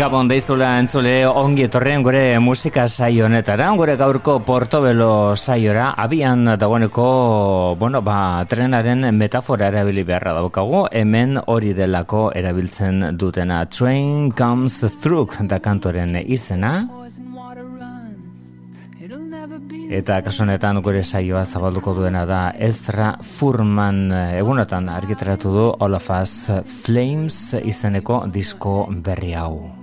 Gabon deizula entzule ongi etorren gure musika saio honetara, gure gaurko portobelo saiora, abian dagoeneko, bueno, ba, trenaren metafora erabili beharra daukagu, hemen hori delako erabiltzen dutena. Train comes through da kantoren izena. Eta kasonetan gure saioa zabalduko duena da Ezra Furman egunotan argitaratu du All of Us Flames izeneko disko berri hau.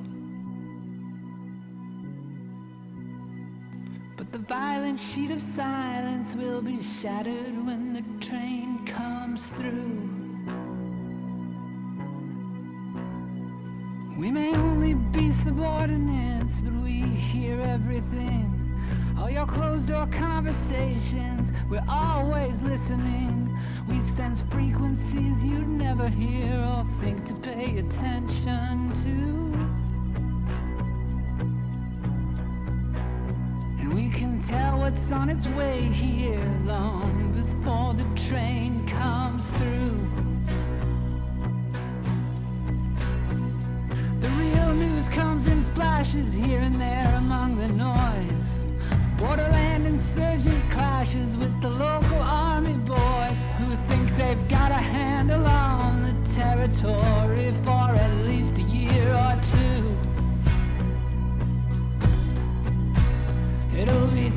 What's on its way here long before the train comes through. The real news comes in flashes here and there among the noise. Borderland insurgent clashes with the local army boys who think they've got a handle on the territory for at least a year or two.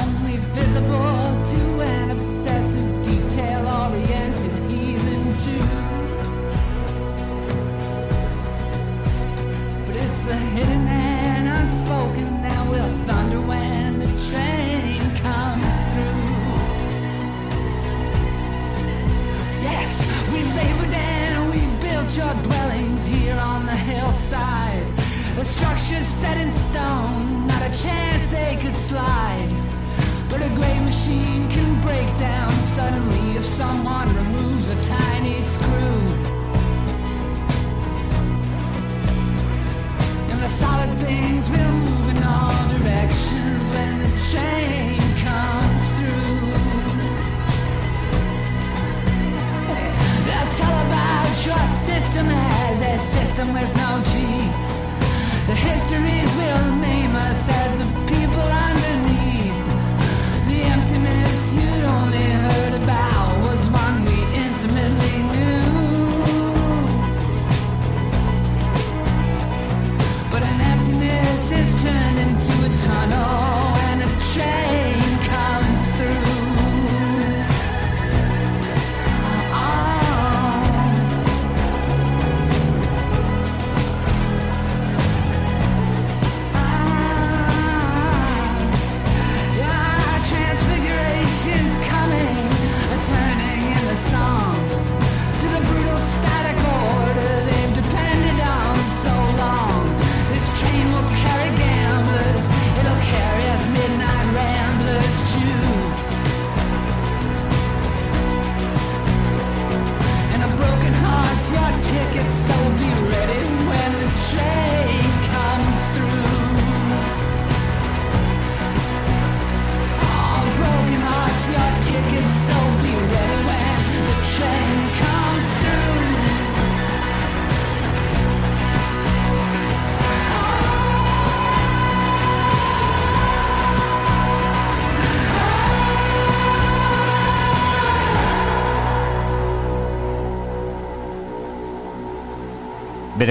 only visible to an obsessive, detail-oriented heathen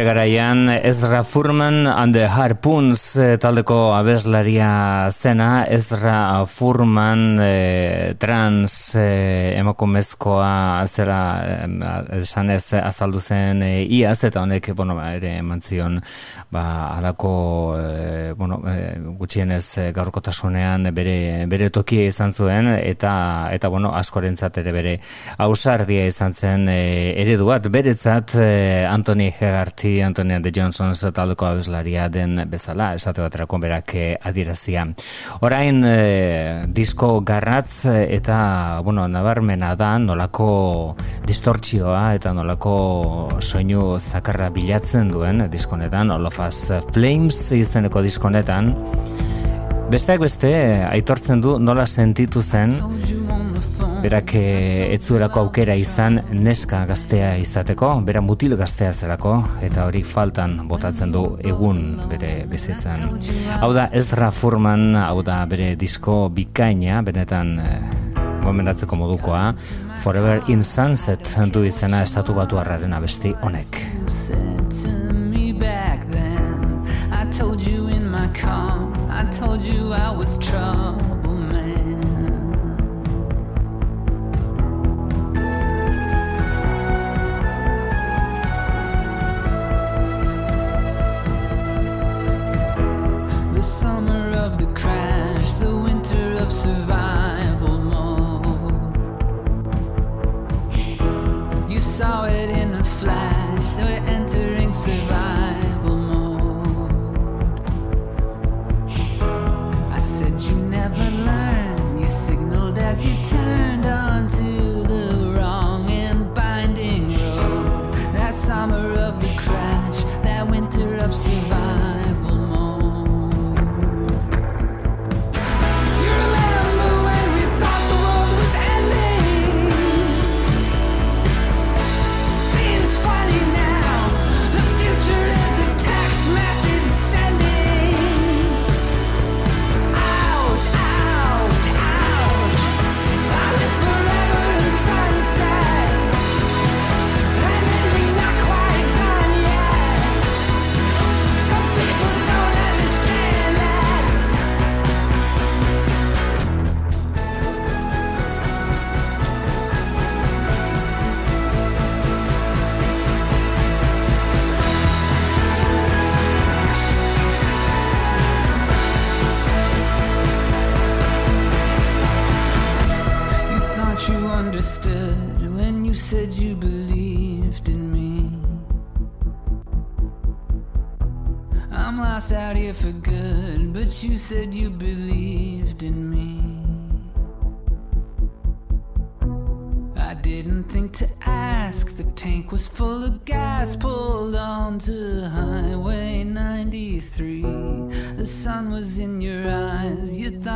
garaian Ezra Furman and the Harpoons eh, taldeko abeslaria zena. Ezra Furman e, trans e, emakumezkoa zera esan ez azaldu zen e, iaz eta honek bueno, ba, ere eman zion ba, alako e, bueno, e, gutxienez gaurkotasunean bere, bere tokia izan zuen eta eta bueno, askorentzat ere bere ausardia izan zen e, ereduat beretzat e, Anthony Hegart Antonia de Johnson taldeko abeslaria den bezala, esate baterako berak eh, adierazia. Orain e, disko garratz eta, bueno, nabarmena da nolako distortzioa eta nolako soinu zakarra bilatzen duen diskonetan, All of Us Flames izeneko diskonetan. Besteak beste, aitortzen du nola sentitu zen berak eh, etzuelako aukera izan neska gaztea izateko, bera mutil gaztea zelako, eta hori faltan botatzen du egun bere bizitzan. Hau da Ezra Furman, hau da bere disko bikaina, benetan eh, gomendatzeko modukoa, Forever in Sunset du izena estatu batu harraren abesti honek. I told you I was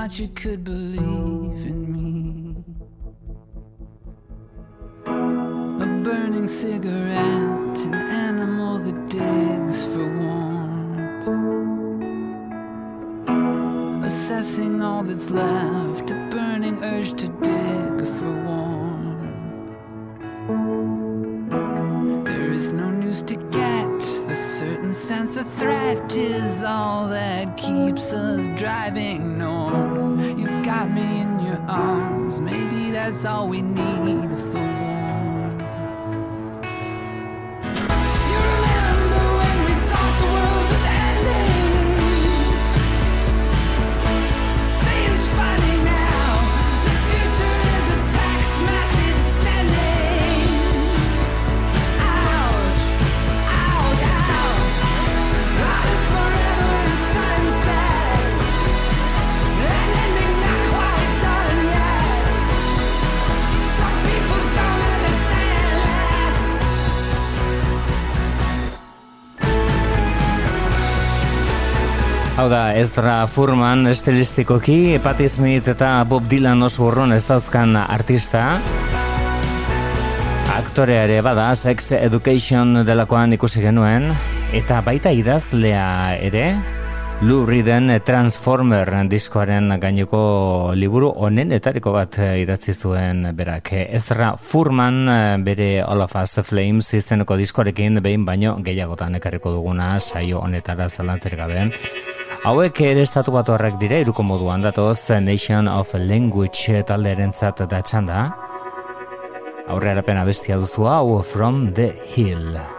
trouble. you could believe in me. A burning cigarette, an animal that digs for warmth. Assessing all that's left, a burning urge to dig for warmth. There is no news to get, the certain sense of threat is all that keeps us driving that's all we need da, Ezra Furman estilistikoki, Patti Smith eta Bob Dylan oso urrun ez dauzkan artista. Aktorea ere bada, Sex Education delakoan ikusi genuen, eta baita idazlea ere, Lou Reeden Transformer diskoaren gaineko liburu honen etariko bat idatzi zuen berak. Ezra Furman bere All of Us Flames izeneko diskoarekin behin baino gehiagotan ekarriko duguna saio honetara zalantzer gabe. Hauek ere estatu bat horrek dire, iruko moduan datoz Nation of Language taldearen zat da txanda. Aurre pena bestia duzu hau From the Hill.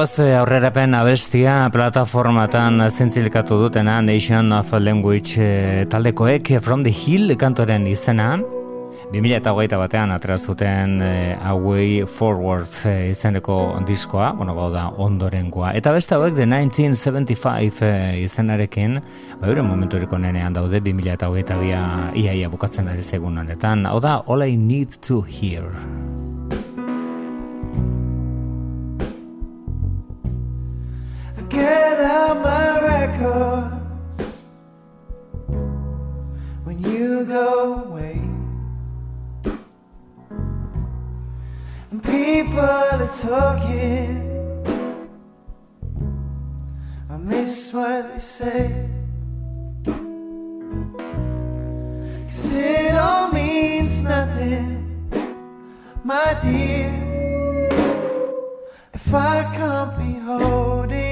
Horengoz eh, aurrerapen abestia plataformatan zintzilikatu dutena Nation of Language eh, taldekoek From the Hill kantoren izena 2008 batean atrazuten uh, Away Forward izeneko diskoa, bueno, gau da ondorengoa. Eta beste hauek de 1975 uh, izenarekin, ba, momentu eriko nenean daude 2008 bia iaia bukatzen ari segun honetan. Hau da, All I Need to Hear. Get my records when you go away. And people are talking. I miss what they say. Cause it all means nothing, my dear. If I can't be holding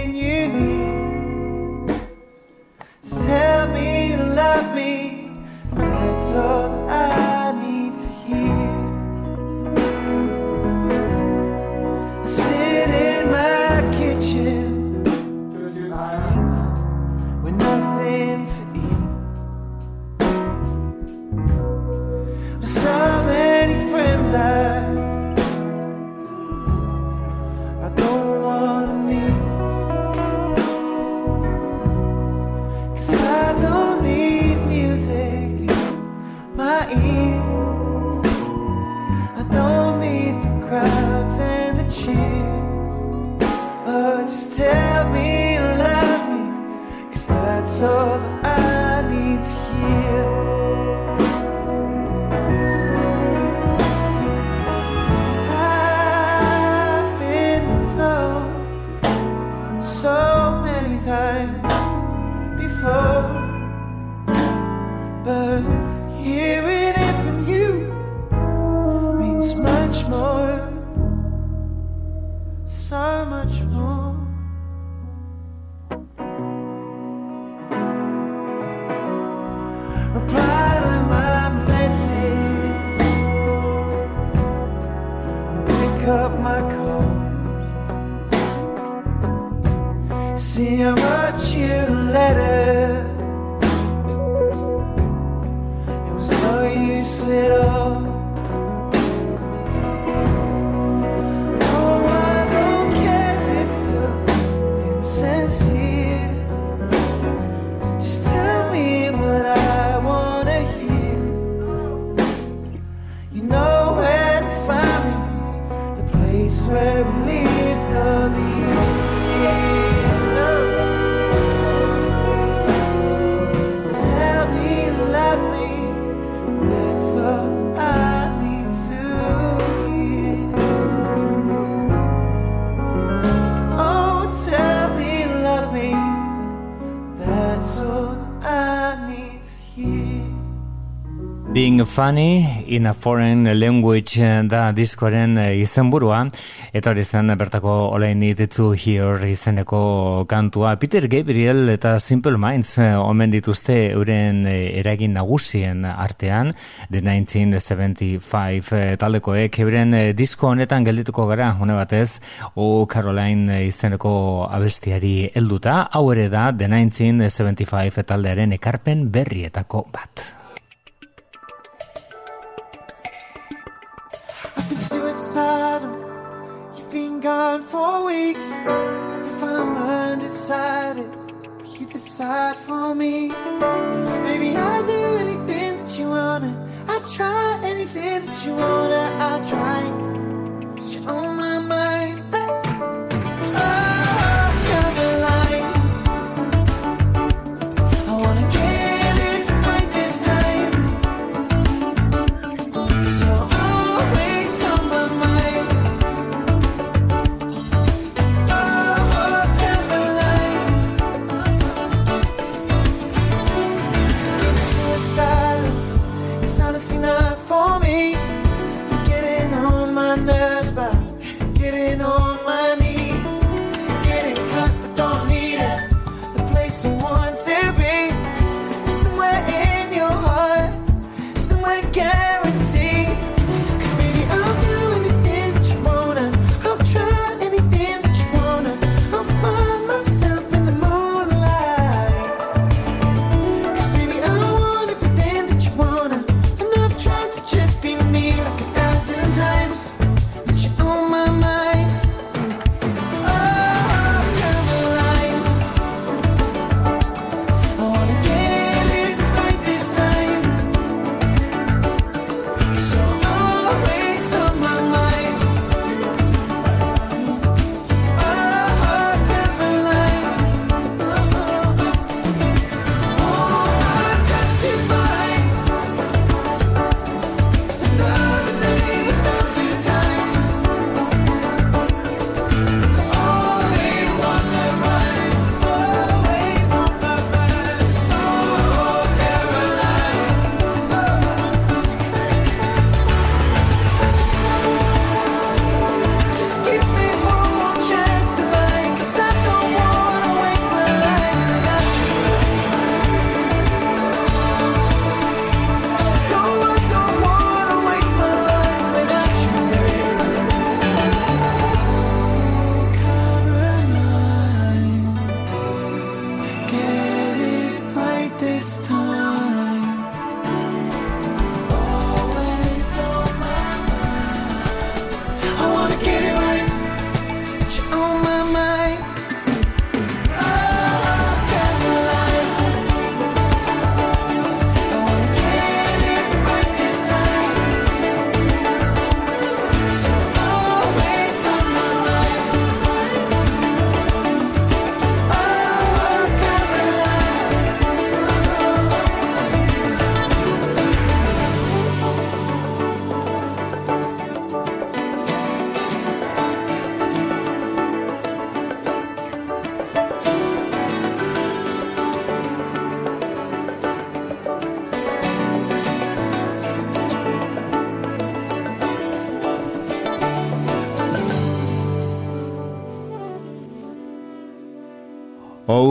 tell me you love me. That's all I 서 funny in a foreign language da diskoaren izenburua. Eta hori zen bertako olein ditzu hier izeneko kantua. Peter Gabriel eta Simple Minds omen dituzte euren eragin nagusien artean The 1975 taldekoek. Euren disko honetan geldituko gara hone batez o Caroline izeneko abestiari helduta. Hau ere da The 1975 taldearen ekarpen berrietako bat suicidal. You've been gone for weeks. If I'm undecided, you decide for me. Maybe I'll do anything that you wanna. I'll try anything that you wanna. I try. Cause you're on my mind.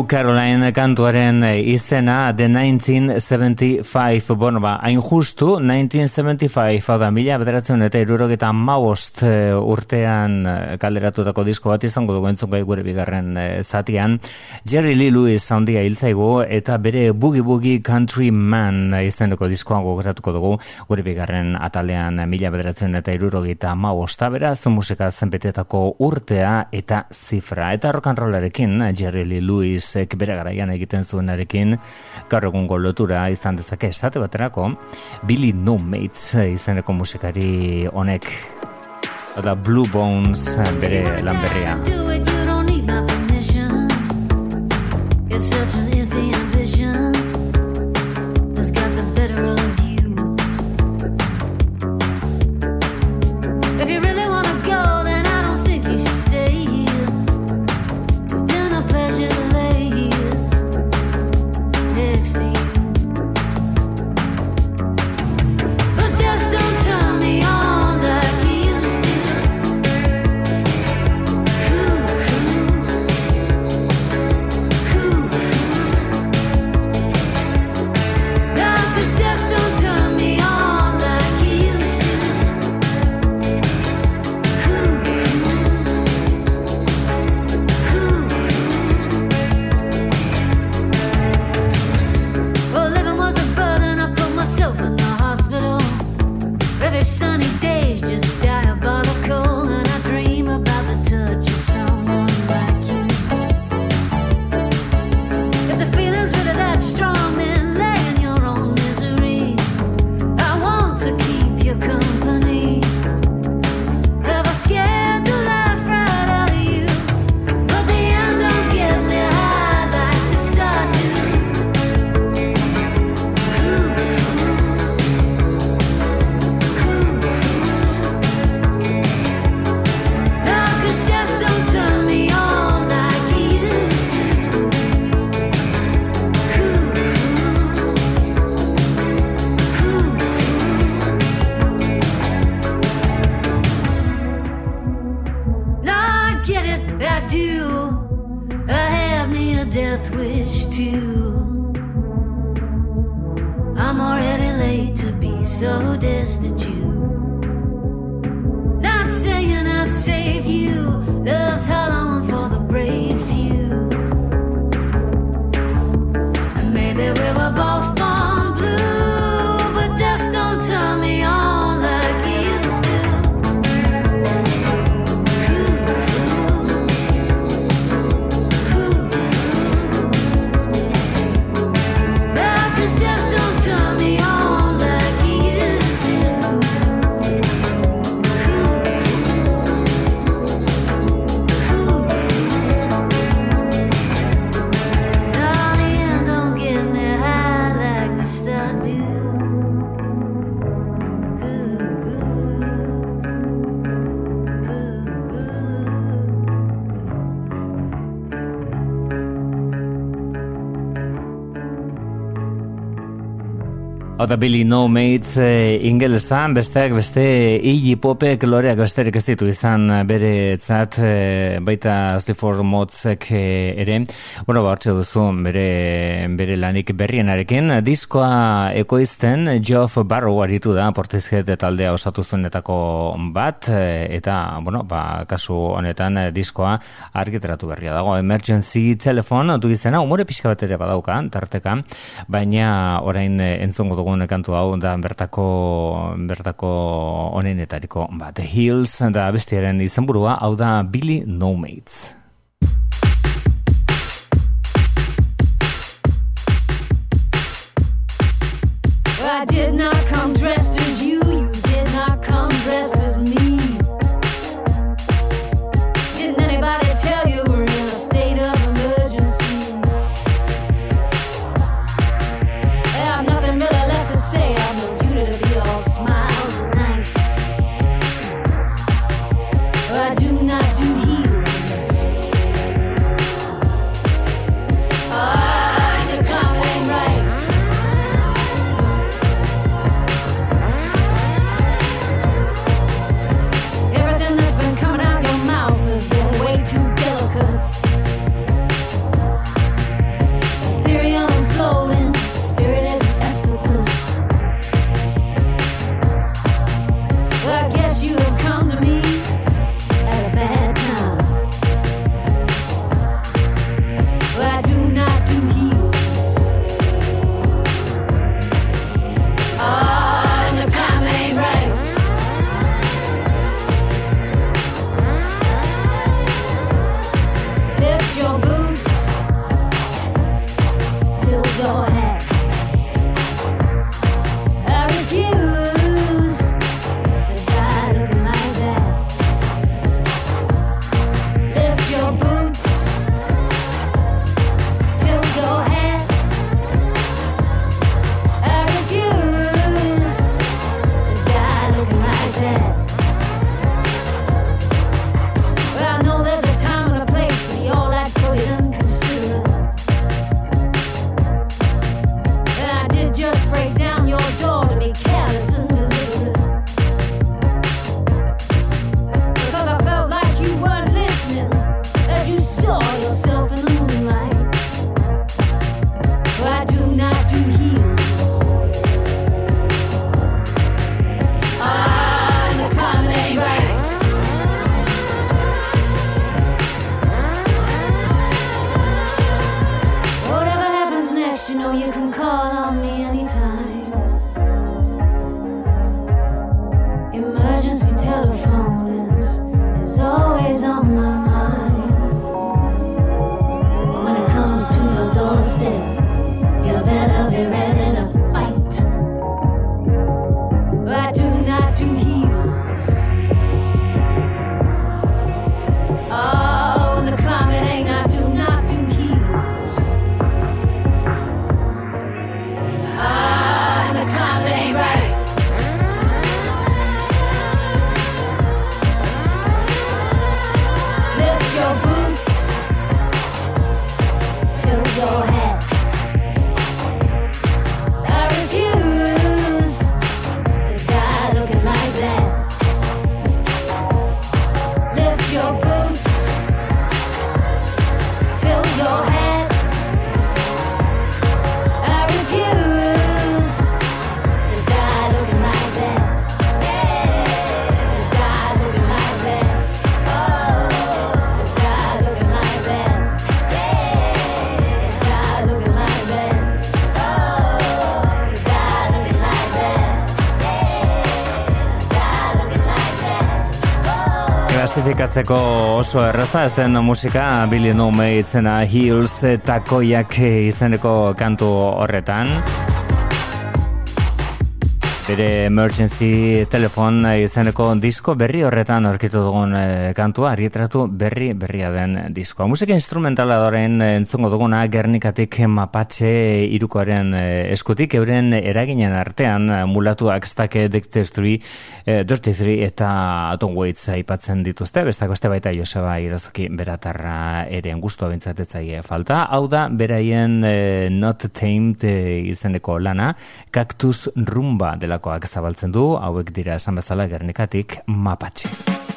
Caroline kantuaren izena The 1975, bueno ba, hain justu 1975, hau da, mila bederatzen eta irurogeta maost eh, urtean eh, kalderatutako disko bat izango dugu entzun gai gure bigarren eh, zatian. Jerry Lee Lewis handia hilzaigu eta bere Boogie Boogie Country Man izeneko diskoan gogoratuko dugu. Gure bigarren atalean mila bederatzen eta irurogeta maosta beraz musika zenpetetako urtea eta zifra. Eta rollarekin Jerry Lee Lewis bere garaian egiten zuenarekin gaur egungo lotura izan dezake estate baterako Billy No Mates izeneko musikari honek da Blue Bones bere Such a. Billy No Mates e, ingelesan, besteak beste Iggy Popek loreak besterik ez ditu izan bere zat, e, baita Stifford Motzek e, ere. Bueno, ba, duzu bere, bere lanik berrienarekin. Diskoa ekoizten Geoff Barrow aritu da, portizket taldea osatu zuenetako bat, eta, bueno, ba, kasu honetan diskoa argiteratu berria dago. Emergency Telephone, du izena, umore pixka bat ere badauka, tarteka, baina orain entzongo dugun kantu hau da bertako bertako onenetariko ba, The Hills da bestiaren izenburua hau da Billy No Mates klasifikatzeko oso erraza, ez den musika Billy No itzena Hills takoiak izeneko kantu horretan. Bere emergency telefon izeneko disko berri horretan aurkitu dugun e, kantua, argitratu berri berria den diskoa. Musika instrumentala doren entzungo duguna Gernikatik mapatxe irukoaren e, eskutik, euren eraginen artean mulatuak stake Dictestry, e, Dirty eta Atom Waits aipatzen dituzte, bestako este baita Joseba Irazuki beratarra ere gustu abentzatetzaile falta. Hau da, beraien Not Tamed izeneko lana, Cactus Rumba dela delakoak zabaltzen du, hauek dira esan bezala gernikatik mapatxe.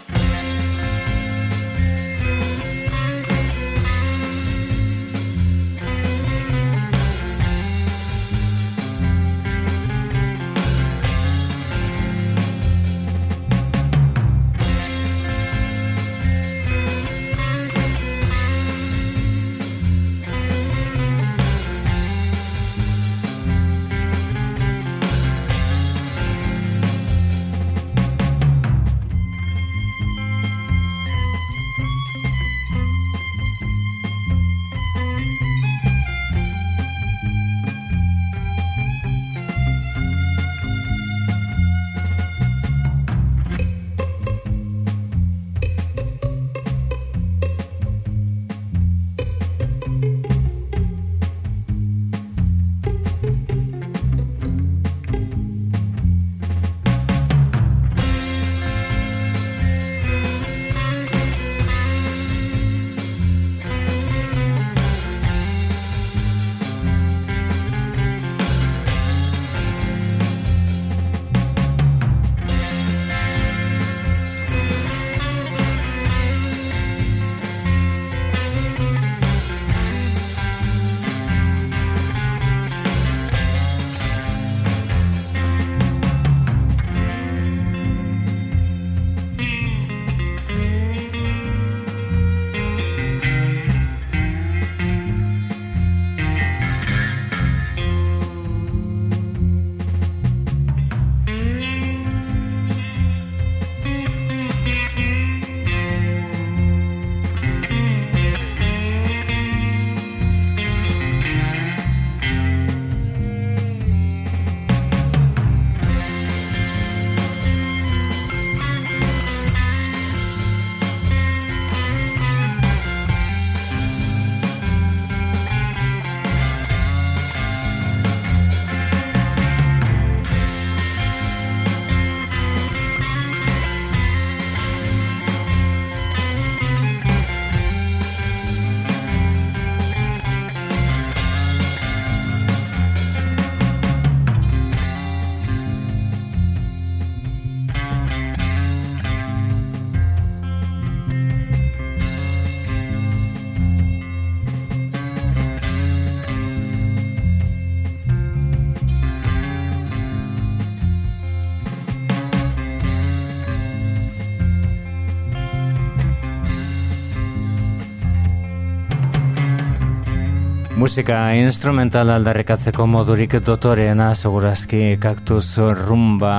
Musika instrumental aldarrikatzeko modurik dotoreena segurazki kaktus rumba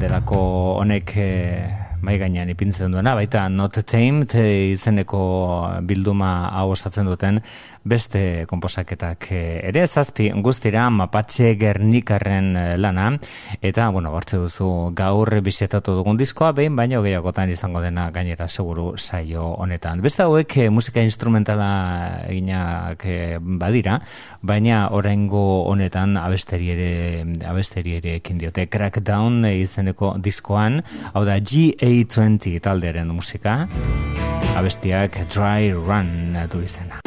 delako honek e, mai gainean ipintzen duena, baita not tamed e, izeneko bilduma hau osatzen duten beste komposaketak ere zazpi guztira Mapache Gernikarren lana eta bueno, hartze duzu gaur bisetatu dugun diskoa behin baino gehiagotan izango dena gainera seguru saio honetan. Beste hauek musika instrumentala eginak badira, baina oraingo honetan abesteri ere abesteri ere ekin diote Crackdown izeneko diskoan, hau da GA20 talderen musika, abestiak Dry Run du izena.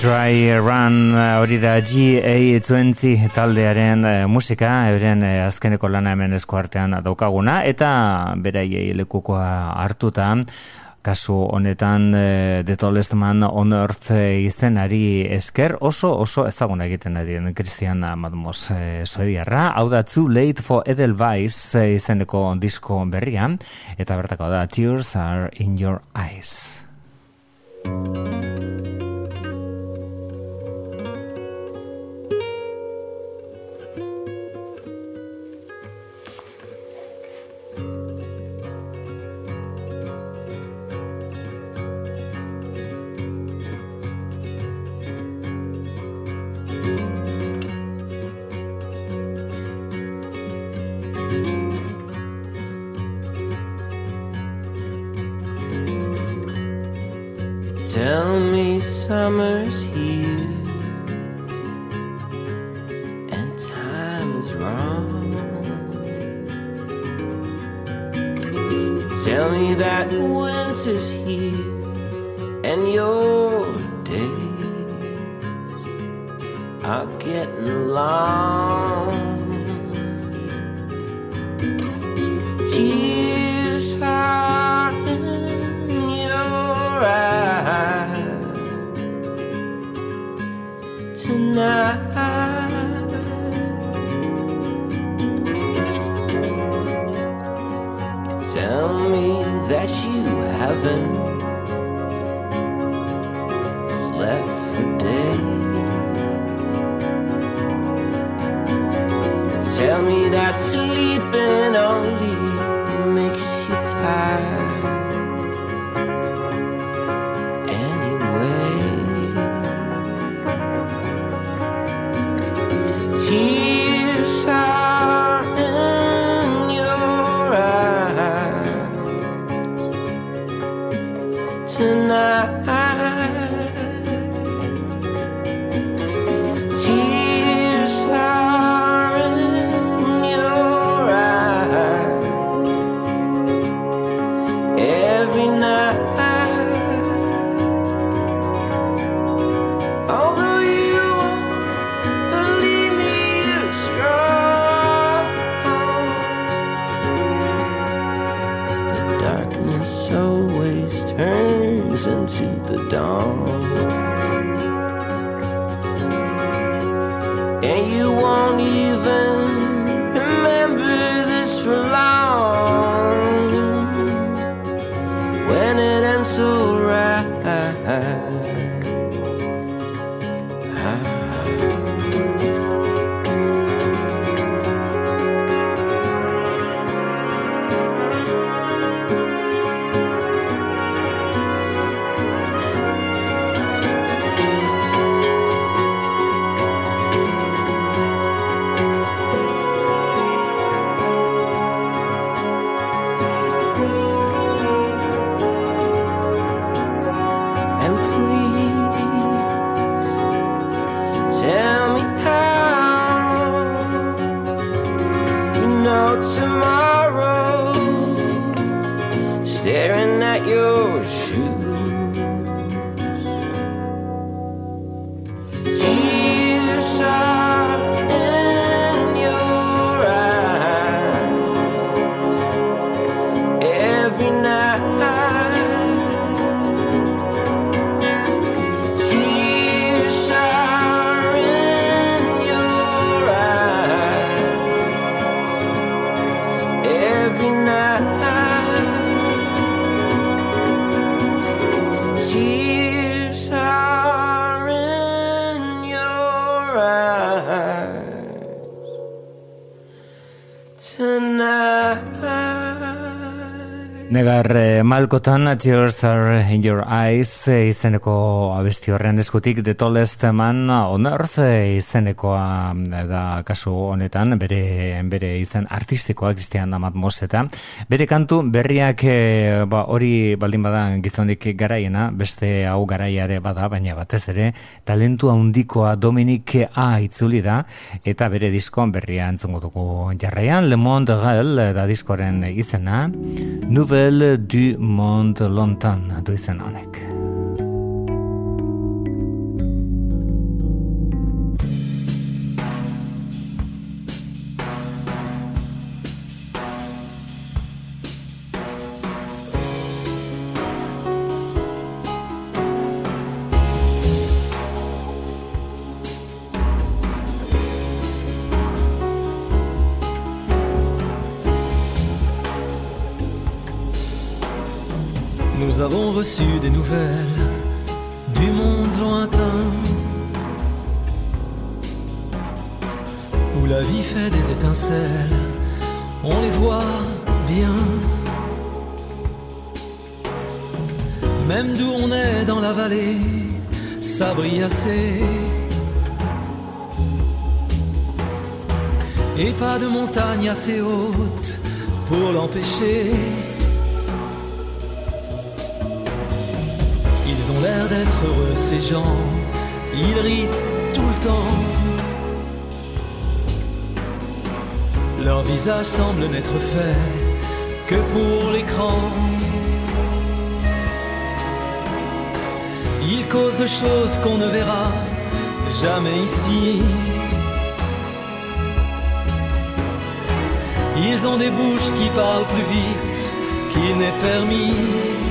Dry Run eh, hori da GA20 taldearen eh, musika, euren eh, azkeneko lana hemen esko artean daukaguna, eta beraiei lekukoa hartuta, kasu honetan The Tallest Man on Earth izenari esker oso oso ezaguna egiten ari den Christian Madmos Suediarra, hau da Too Late for Edelweiss izeneko disko berria, eta bertako da Tears are in your eyes. Tell me summer's here and time is wrong. Tell me that winter's here and your days are getting long. night. Tell me that you haven't estar malkotan Tears are in your eyes izeneko abesti horren eskutik The Tallest Man on Earth izenekoa da kasu honetan bere, bere izen artistikoa Christian Amat Moseta. Bere kantu berriak eh, ba, hori baldin bada gizonik garaiena beste hau garaiare bada baina batez ere talentu handikoa Dominik A itzuli da eta bere diskoan berria entzungo dugu jarraian Le Monde Gal da diskoren izena. Nouvelle du monde longtemps du izen honek. Des nouvelles du monde lointain où la vie fait des étincelles, on les voit bien. Même d'où on est dans la vallée, ça brille assez. Et pas de montagne assez haute pour l'empêcher. L'air d'être heureux, ces gens, ils rient tout le temps. Leur visage semble n'être fait que pour l'écran. Ils causent de choses qu'on ne verra jamais ici. Ils ont des bouches qui parlent plus vite qui n'est permis.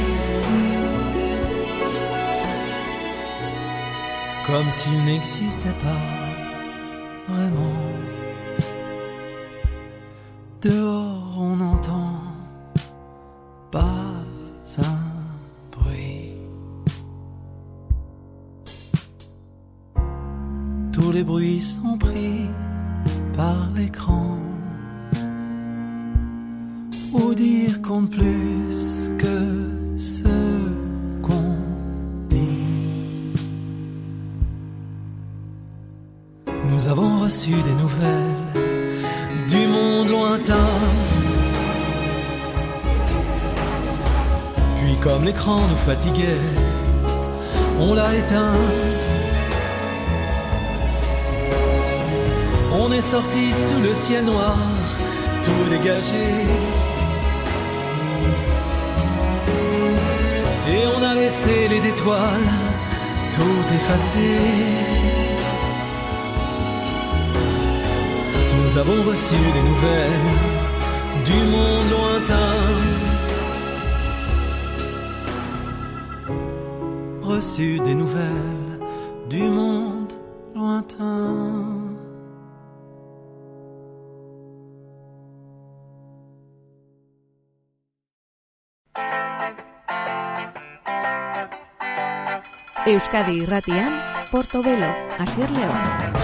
Comme s'il n'existait pas vraiment. Dehors, on n'entend pas un bruit. Tous les bruits sont pris comme l'écran nous fatiguait, on l'a éteint. On est sorti sous le ciel noir, tout dégagé. Et on a laissé les étoiles tout effacées. Nous avons reçu des nouvelles du monde lointain. Reçu des nouvelles du monde lointain. Euskadi irratian, Portobelo, Asier León.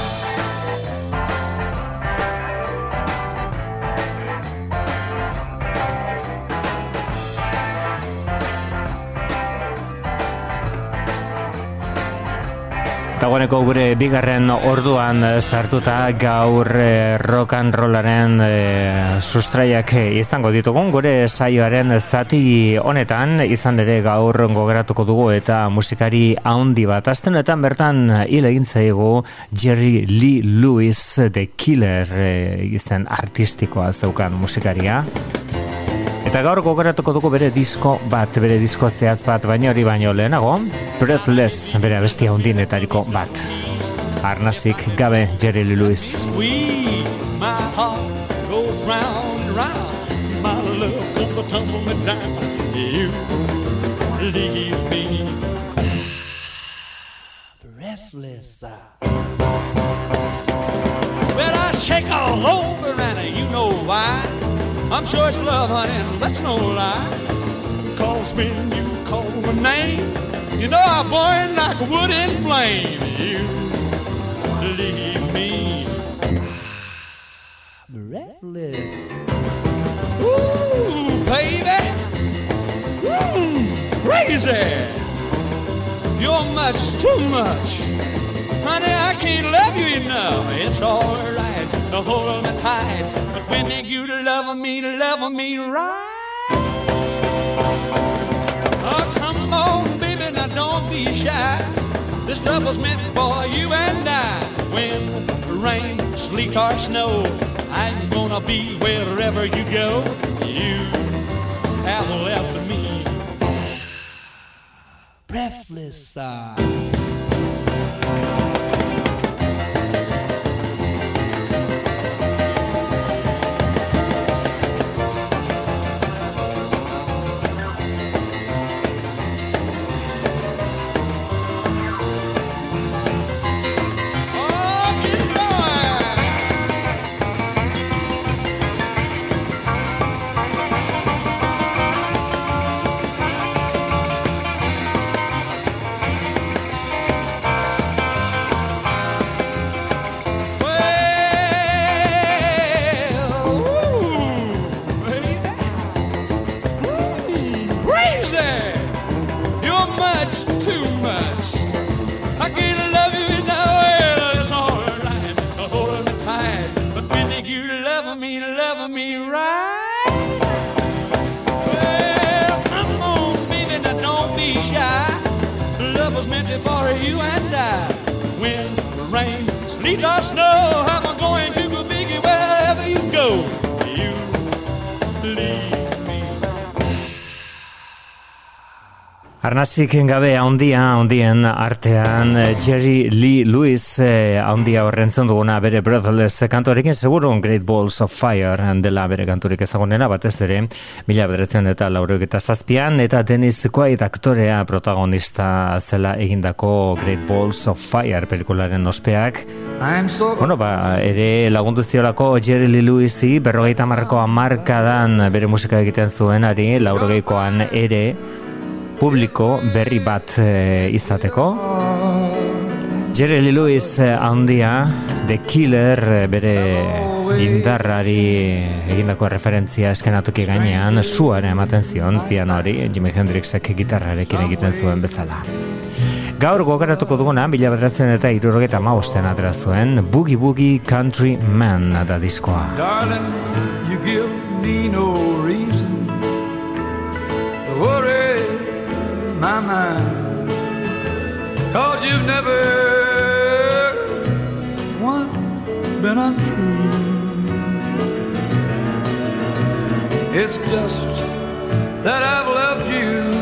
Dagoeneko gure bigarren orduan sartuta gaur eh, rock and rollaren eh, sustraiak izango ditugun gure saioaren zati honetan. Izan ere gaur gogeratuko dugu eta musikari handi bat. Astenetan bertan hil egin zaigu Jerry Lee Lewis The Killer eh, izen artistikoa zeukan musikaria Eta gaur gogoratuko dugu bere disko bat, bere disko zehatz bat, baina hori baino lehenago, Breathless bere bestia hundinetariko bat. Arnasik gabe Jerry Lee Lewis. my heart goes round and round. My love tumble me. You leave me breathless. Well, I shake all over and you know why. I'm sure it's love, honey, that's no lie. Cause when you call my name, you know I burn like a wood in flame. You leave me breathless. Ooh, baby, ooh, crazy. You're much too much. Honey, I can't love you enough. It's alright to hold me tight But when they you to love me, to love me right. Oh, come on, baby, now don't be shy. This love was meant for you and I. When rain, sleet, or snow, I'm gonna be wherever you go. You have left me breathless. Uh. Arnazik gabe handia handien artean eh, Jerry Lee Lewis eh, handia horren duguna bere Brotherless kantorekin seguru Great Balls of Fire dela bere kanturik ezagunena batez ere mila bederatzen eta laurek eta zazpian eta Dennis Quaid aktorea protagonista zela egindako Great Balls of Fire pelikularen ospeak. Bueno, ba, ere lagundu ziolako Jerry Lee Lewisi berrogeita marko amarkadan bere musika egiten zuenari laurogeikoan ere publiko berri bat e, izateko. Jerry Lewis eh, handia, The Killer, eh, bere indarrari egindako referentzia eskenatuki gainean, suaren ematen zion pianoari, Jimi Hendrixek gitarrarekin egiten zuen bezala. Gaur gogaratuko duguna, bila bedratzen eta irurogeta maosten atera zuen, Boogie Boogie Country Man da diskoa. Darling, you give my mind Cause you've never once been untrue. It's just that I've loved you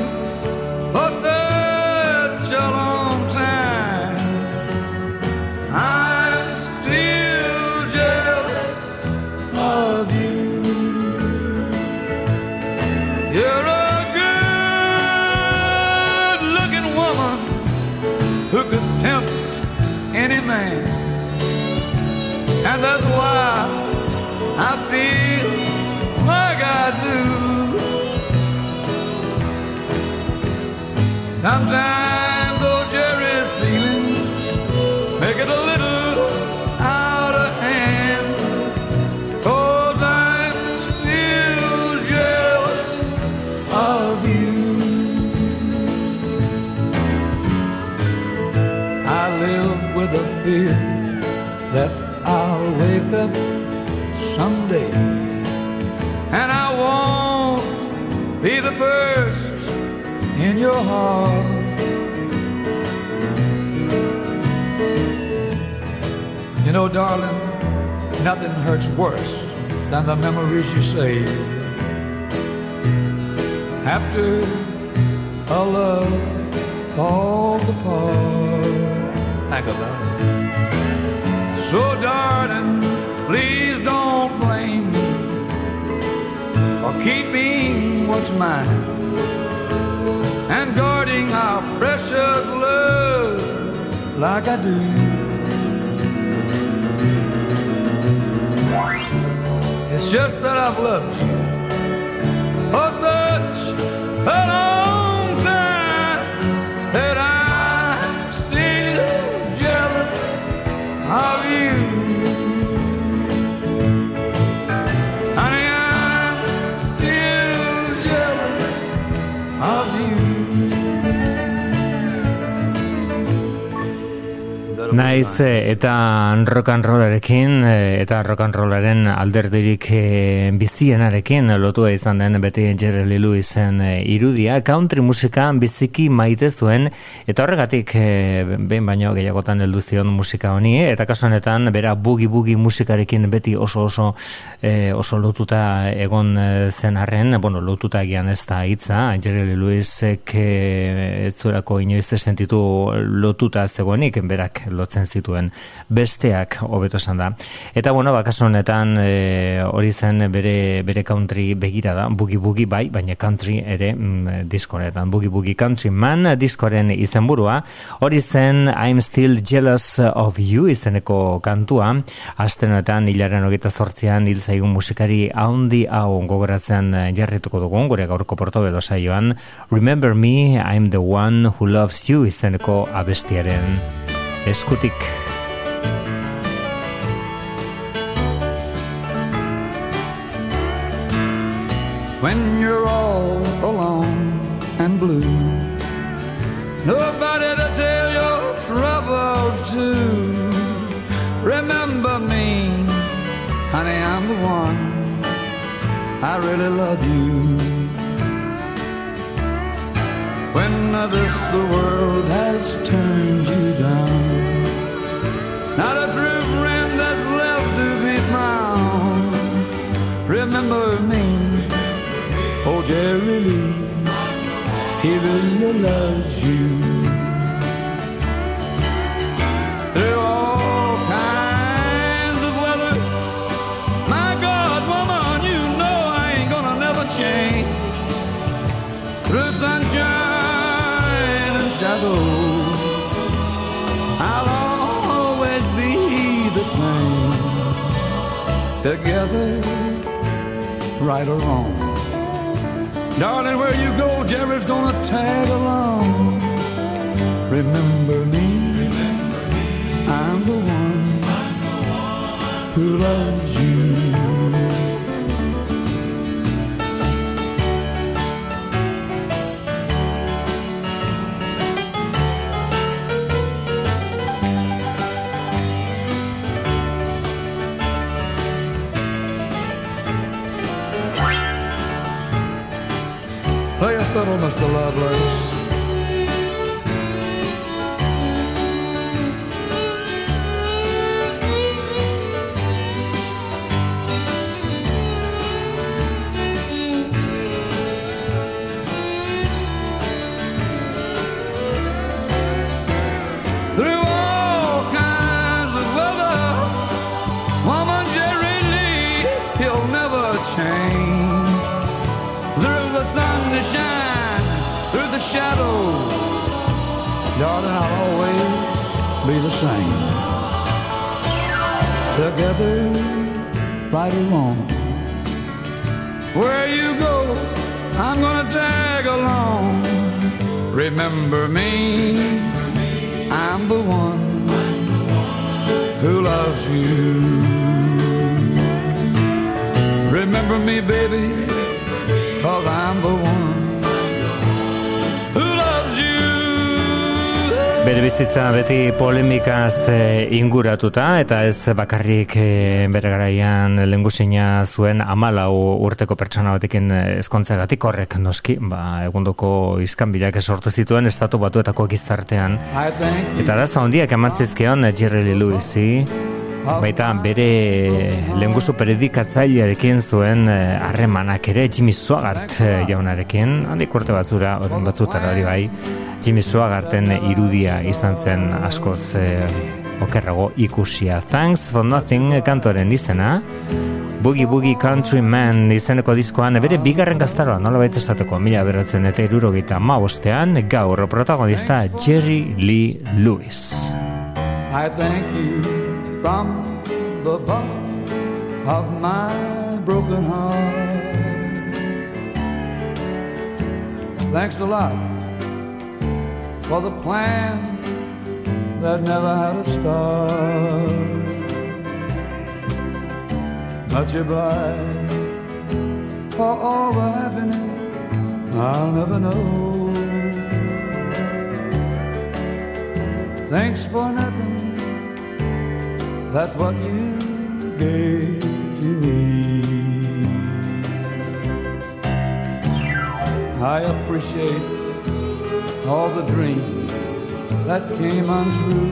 that's why I feel like I do. Sometimes those Jerry's feelings make it a little out of hand. Cause I'm still jealous of you. I live with a fear that wake up someday and I won't be the first in your heart. You know, darling, nothing hurts worse than the memories you save after a love falls apart. Think about it. So, darling, please don't blame me for keeping what's mine and guarding our precious love like I do. It's just that I've loved you for such a long Naiz eh, eta rock and rollarekin eh, eta rock and rollaren alderdirik eh, bizienarekin lotua izan den beti Jerry Lee Lewisen eh, irudia. Country musika biziki maite zuen eta horregatik eh, behin baino gehiagotan heldu zion musika honi eta kasu honetan bera bugi bugi musikarekin beti oso oso eh, oso lotuta egon eh, zen arren, bueno, lotuta egian ez da hitza, Jerry Lee Lewisek eh, ez zuelako inoiz sentitu lotuta zegoenik, berak lotzen zituen besteak hobeto esan da. Eta bueno, ba, kasu honetan e, hori zen bere, bere country begira da, bugi bugi bai, baina country ere mm, diskoretan, bugi bugi country man diskoren izenburua, hori zen I'm still jealous of you izeneko kantua, astenetan hilaren hogeita zortzian hil zaigun musikari haundi hau gogoratzen jarrituko dugun, gure gaurko portobelo saioan, Remember me, I'm the one who loves you izeneko abestiaren eskutik. when you're all alone and blue. Nobody to tell your troubles to. Remember me, honey, I'm the one. I really love you. When others the world has turned you down, not a true friend that's left to be found. Remember me, oh Jerry Lee. He really loves you. Through all kinds of weather, my God, woman, you know I ain't gonna never change. Through sunshine and shadows. Together, right or wrong. Darling, where you go, Jerry's gonna tag along. Remember me, I'm the one who loves Mr. Lovelace. Be the same. Together, right or wrong. Where you go, I'm gonna tag along. Remember me, I'm the one who loves you. Remember me, baby, cause I'm the one Bere bizitza beti polemikaz eh, inguratuta eta ez bakarrik eh, bere garaian lengusina zuen amalau urteko pertsona batekin eh, ezkontzegatik horrek noski, ba, egundoko izkanbilak sortu zituen estatu batuetako gizartean. Eta arazo handiak emantzizkion Jerry Lee Lewisi, baita bere lehengusu predikatzailearekin zuen eh, harremanak ere Jimmy Swaggart eh, jaunarekin, handik urte batzura, oren batzutara hori bai, Jimmy Swaggarten irudia izan zen askoz eh, okerrago ikusia. Thanks for nothing kantoren izena, Boogie Boogie Country Man izeneko diskoan bere bigarren gaztaroa nola baita esateko mila beratzen eta irurogeita maostean gaur protagonista Jerry Lee Lewis. I thank you from the bottom of my broken heart. Thanks a lot for the plan that never had a start. Much obliged for all the happiness I'll never know. Thanks for nothing. That's what you gave to me. I appreciate all the dreams that came untrue.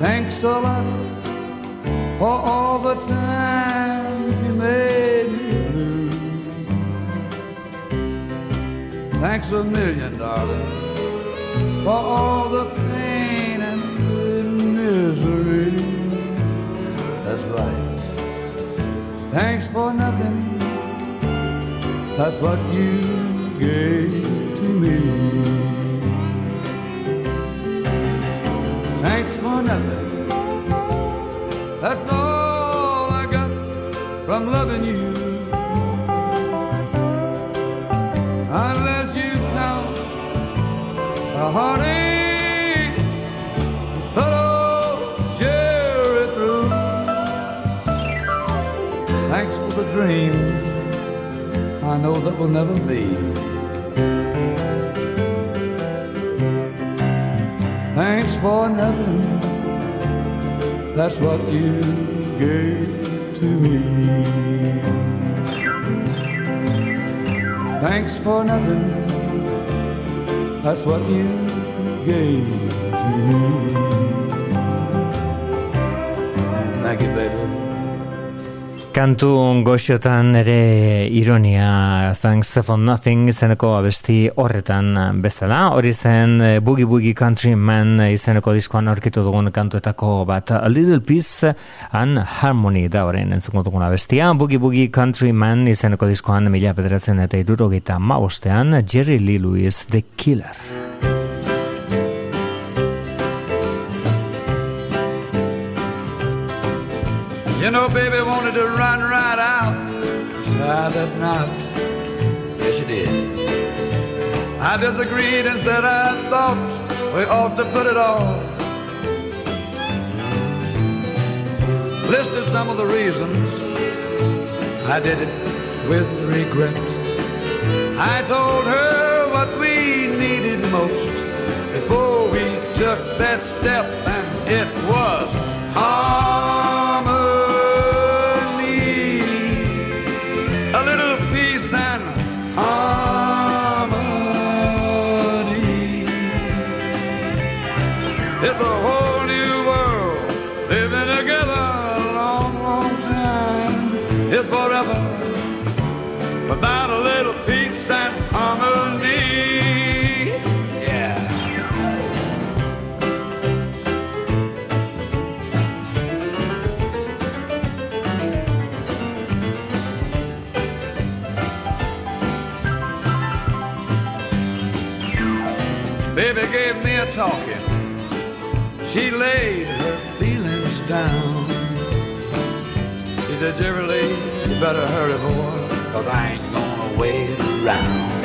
Thanks a lot for all the times you made me blue. Thanks a million, darling, for all the Thanks for nothing. That's what you gave to me. Thanks for nothing. That's all I got from loving you. Unless you count the heartache, Dreams I know that will never be. Thanks for nothing. That's what you gave to me. Thanks for nothing. That's what you gave to me. Kantu goxotan ere ironia Thanks for Nothing izeneko abesti horretan bezala. Hori zen eh, Boogie Boogie Country Man izeneko diskoan aurkitu dugun kantuetako bat A Little Peace and Harmony da horrein entzuko dugun abestia. Boogie Boogie Country Man izeneko diskoan mila bederatzen eta irurogeita maostean Jerry Lee Lewis The Killer. You know, baby wanted to run right out. Tried that night. Yes, she did. I disagreed and said I thought we ought to put it off. Listed some of the reasons I did it with regret. I told her what we needed most before we took that step, and it was Baby gave me a talking. She laid her feelings down. She said, Jerry you better hurry, boy, cause I ain't gonna wait around.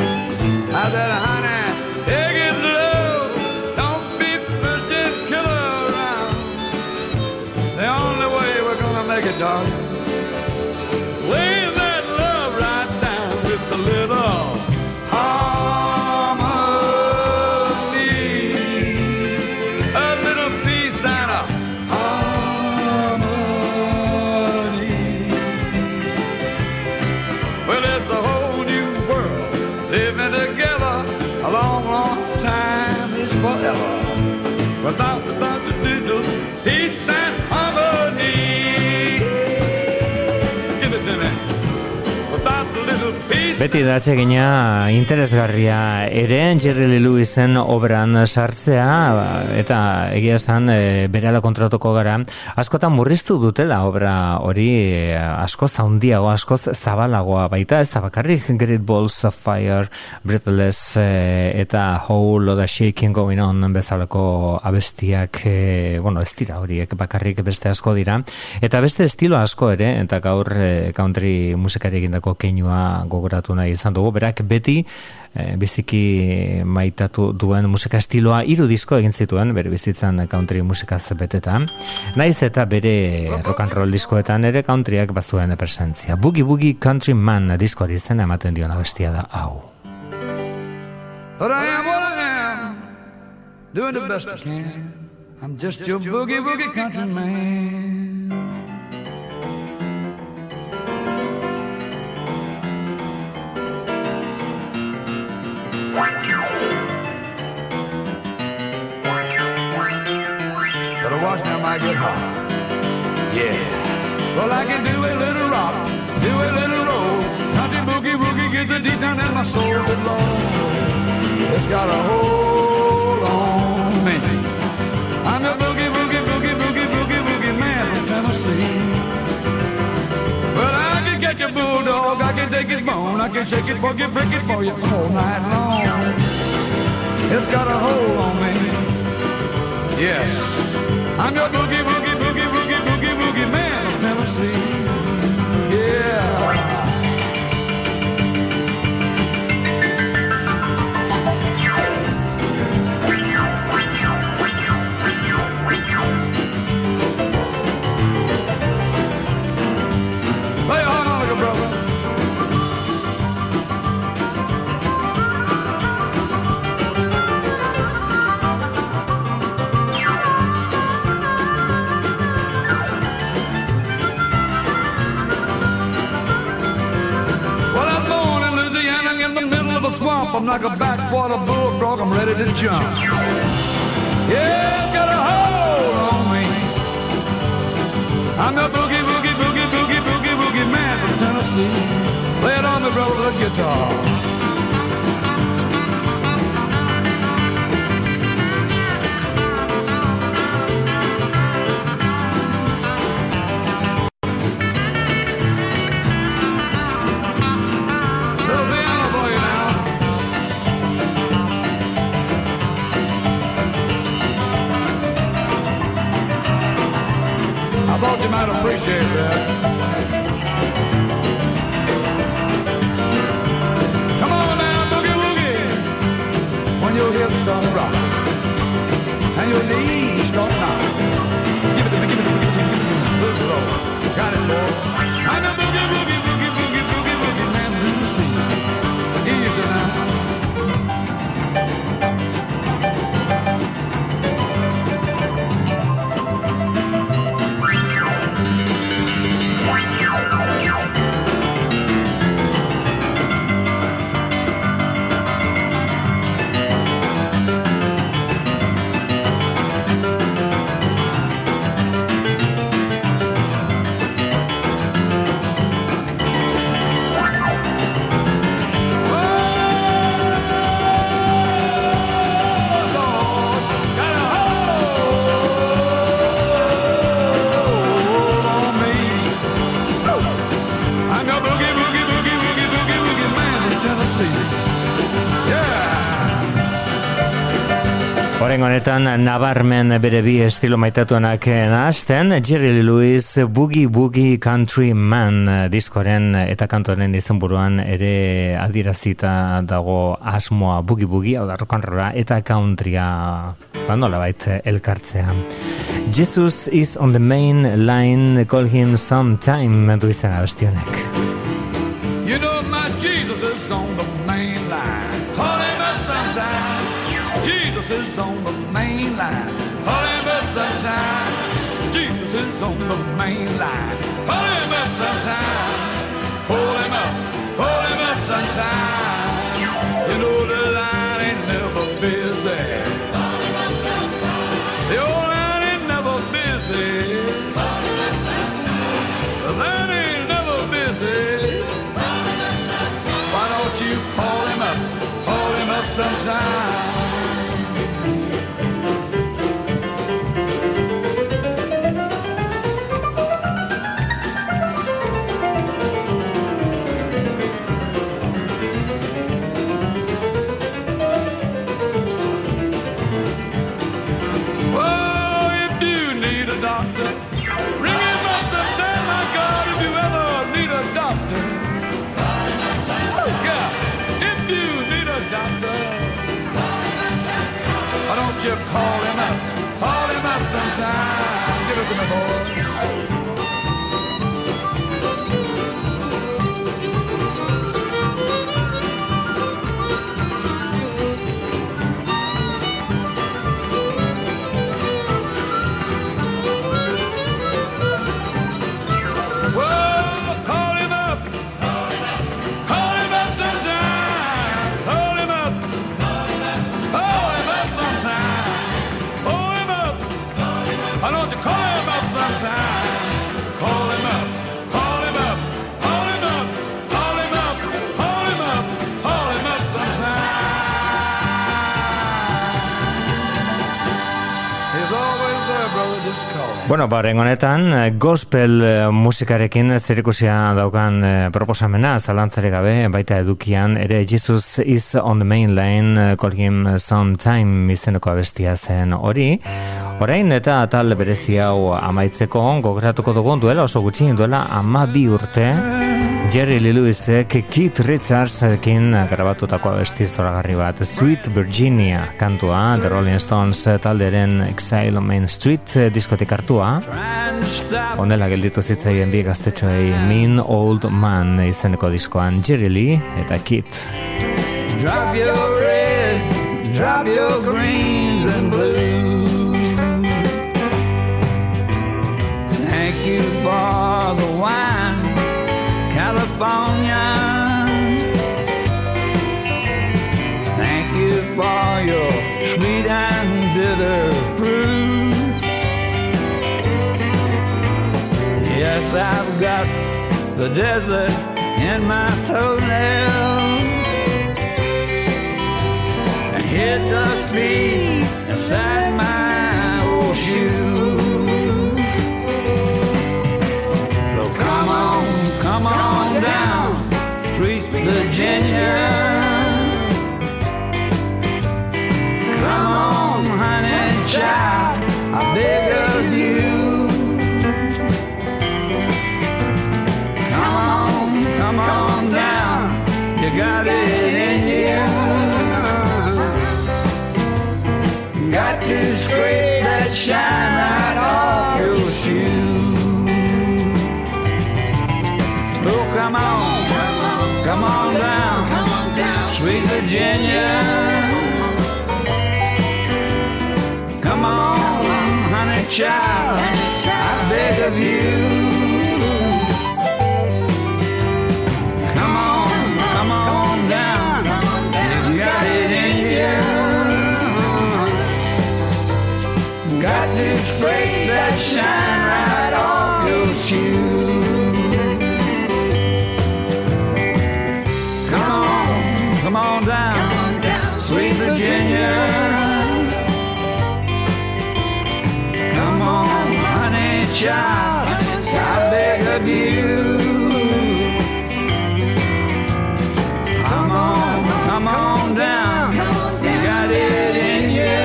I said, honey, take it slow. Don't be pushing killer around. The only way we're gonna make it, darling. Beti da atsegina interesgarria ere Jerry Lee Lewisen obran sartzea ba, eta egia esan e, berehala kontratuko gara. Askotan murriztu dutela obra hori e, asko zaundiago, asko zabalagoa baita, ez bakarrik Great Balls of Fire, Breathless e, eta Whole Loda Shaking Going On bezalako abestiak e, bueno, ez dira horiek bakarrik beste asko dira. Eta beste estilo asko ere eta gaur e, country musikari egindako keinua gogoratu nahi izan dugu, berak beti e, biziki maitatu duen musika estiloa hiru disko egin zituen bere bizitzan country musikaz beteta naiz eta bere rock and roll diskoetan ere countryak bazuen presentzia Boogie Boogie Country Man diskoari zen ematen dion abestia da hau But I am what I am, doing the best I can. I'm just your boogie boogie country man. Better watch now, might get hot. Yeah. Well, I can do a little rock, do a little roll. Country boogie woogie gets it deep down in my soul. Good Lord, it's got a hold on me. I'm a boogie A bulldog, I can take his bone, I can shake it, boogie, break it for you all night long. It's got a hold on me. Yes. I'm your boogie, boogie, boogie, boogie, boogie, boogie man of Tennessee. Yeah. I'm like a backwater bullfrog, I'm ready to jump. Yeah, got a hold on me. I'm the boogie, boogie, boogie, boogie, boogie, boogie man from Tennessee. Play it on the brother the guitar. I bought you might appreciate that. Come on now, boogie woogie. When your hips start rocking and your knees start knocking. Give it to me, give it to me, give it to me. Good Lord. Got it, boy. Horen honetan, nabarmen bere bi estilo maitatuenak nahazten, Jerry Lewis Boogie Boogie Country Man diskoren eta kantoren izenburuan ere adirazita dago asmoa Boogie Boogie, hau da rock'n'rolla eta countrya ba nola bait elkartzea. Jesus is on the main line, call him sometime, du izan abestionek. You know my Jesus is on the On the main line. Call him up sometime. Pull him up. Pull him up sometime. Bueno, ba, honetan, eh, gospel eh, musikarekin zerikusia daukan eh, proposamena, zalantzarik gabe, baita edukian, ere Jesus is on the main line, call him sometime izeneko abestia zen hori. Orain eta tal berezi hau amaitzeko, gogoratuko dugu duela oso gutxi, duela ama bi urte, Jerry Lee Lewisek Keith Richardsekin grabatutako abesti zoragarri bat, Sweet Virginia kantua, The Rolling Stones talderen Exile on Main Street diskotik hartua, Honela gelditu zitzaien bi gaztetxoei Mean Old Man izeneko diskoan Jerry Lee eta Kit. Drop your reds, drop your greens and blues. Thank you for the wine, California. Thank you for your sweet and bitter fruit. Yes, I've got the desert in my toenails and hit the street inside Virginia. Come on, honey, child, I beg of you. Come on, come on down, you got it in you. Got to scrape that shine Virginia. Come on, honey child, I beg of you. Come on, come on down, you got it in you. Got to scrape that shine right off your shoe. Child, I beg of you. Come on, come on down, you got it in you.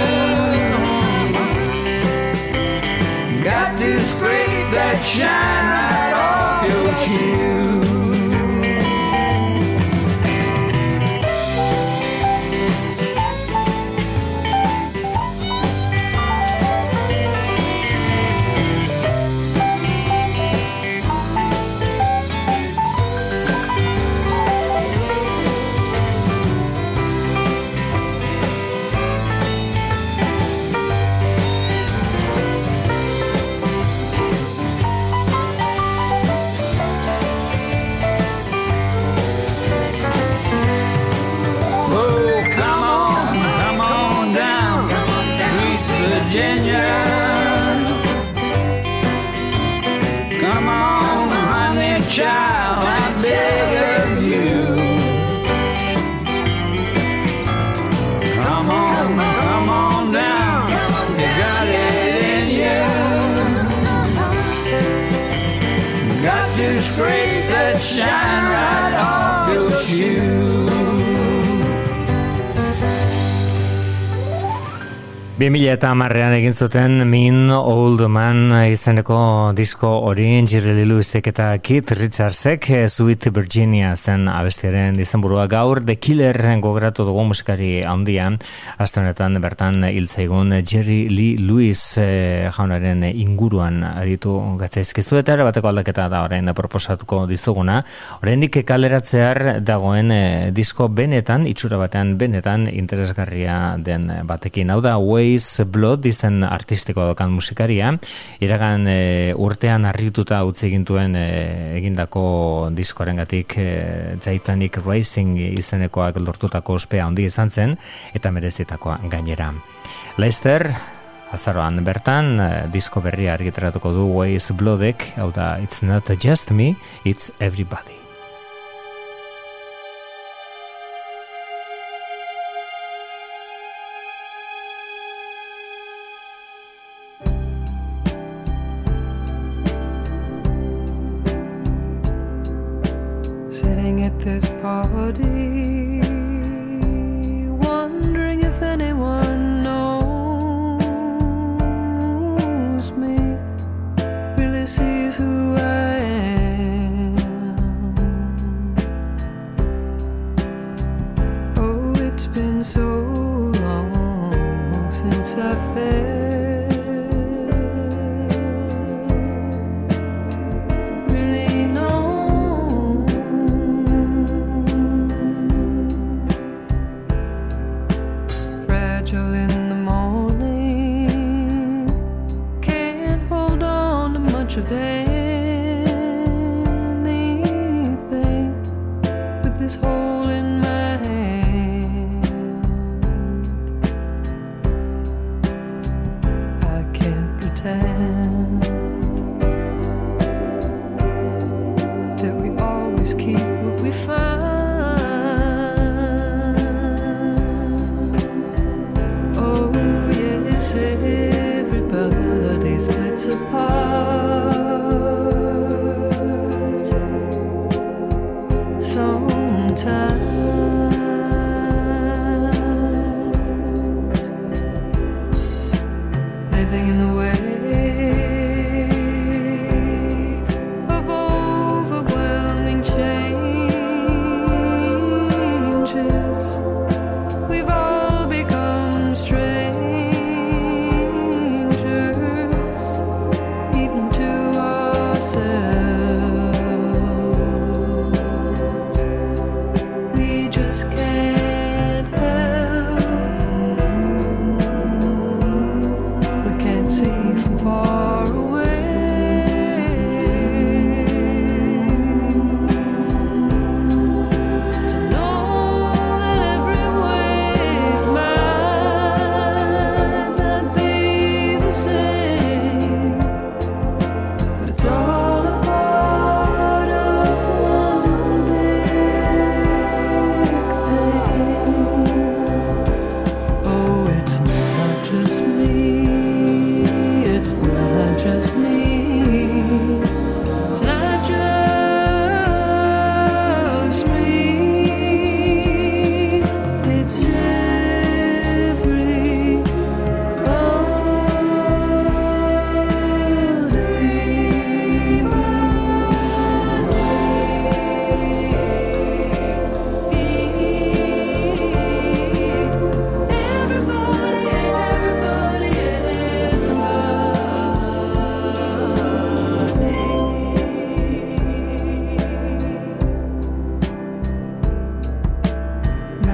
Got to scrape that shine 2000 eta marrean egin zuten Mean Old Man izeneko disko hori Jerry Lewisek eta Keith Richardsek eh, Sweet Virginia zen abestiaren dizenburua gaur The Killer gogratu dugu musikari handia aste honetan bertan hiltzaigun Jerry Lee Lewis eh, jaunaren inguruan aditu gatzaizkizu. Eta bateko aldaketa da orain proposatuko dizuguna. Oraindik kaleratzear dagoen eh, disko benetan itxura batean benetan interesgarria den batekin. Hau da Ways Blood izen artistiko dokan musikaria. Iragan e, urtean arrituta utzi egintuen e, egindako diskoarengatik e, Titanic Racing izenekoak lortutako ospea handi izan zen eta merezitakoa gainera. Leicester Azaroan bertan, disko berria argitaratuko du Ways Bloodek, hau da It's Not Just Me, It's Everybody. At this party,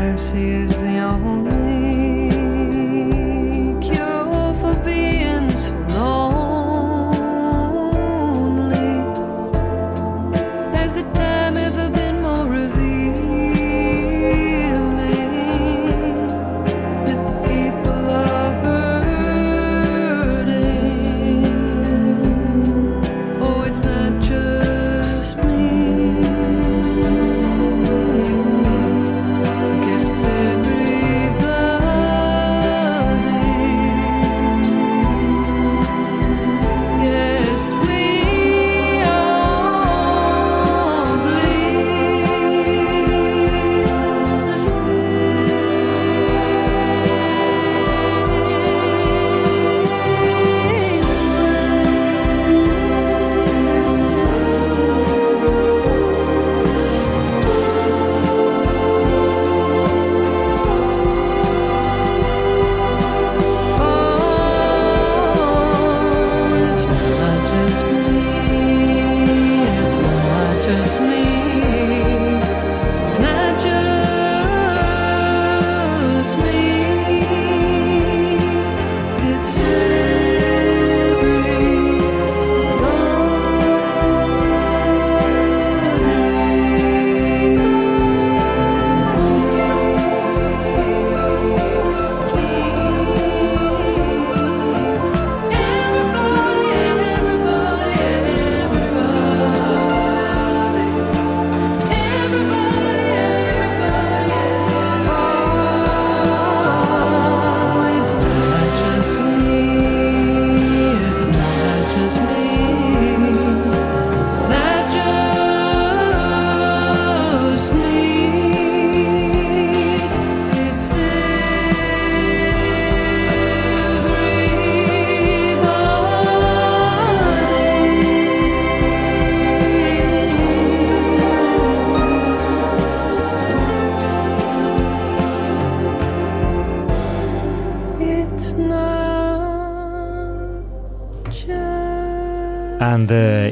mercy is the only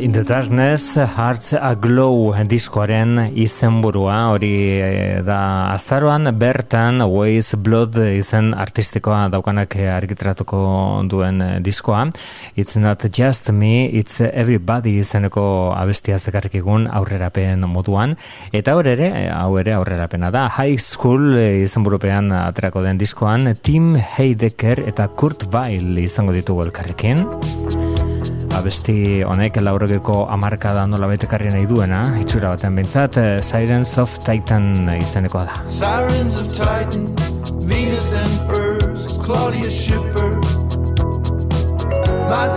in the darkness, Hearts Aglow diskoaren izenburua hori eh, da azaroan bertan Ways Blood izen artistikoa daukanak eh, argitratuko duen eh, diskoa. It's not just me, it's everybody izeneko abestia zekarrikigun aurrerapen moduan. Eta hor ere, hau ere aurrerapena da, High School izenburupean aterako den diskoan, Tim Heidecker eta Kurt Weill izango ditugu elkarrekin. Abesti honek laurogeko amarkada nola baitekarri nahi duena, itxura baten bintzat, Sirens of Titan izenekoa da. Sirens of Titan, Venus and Furs, Claudia Schiffer. My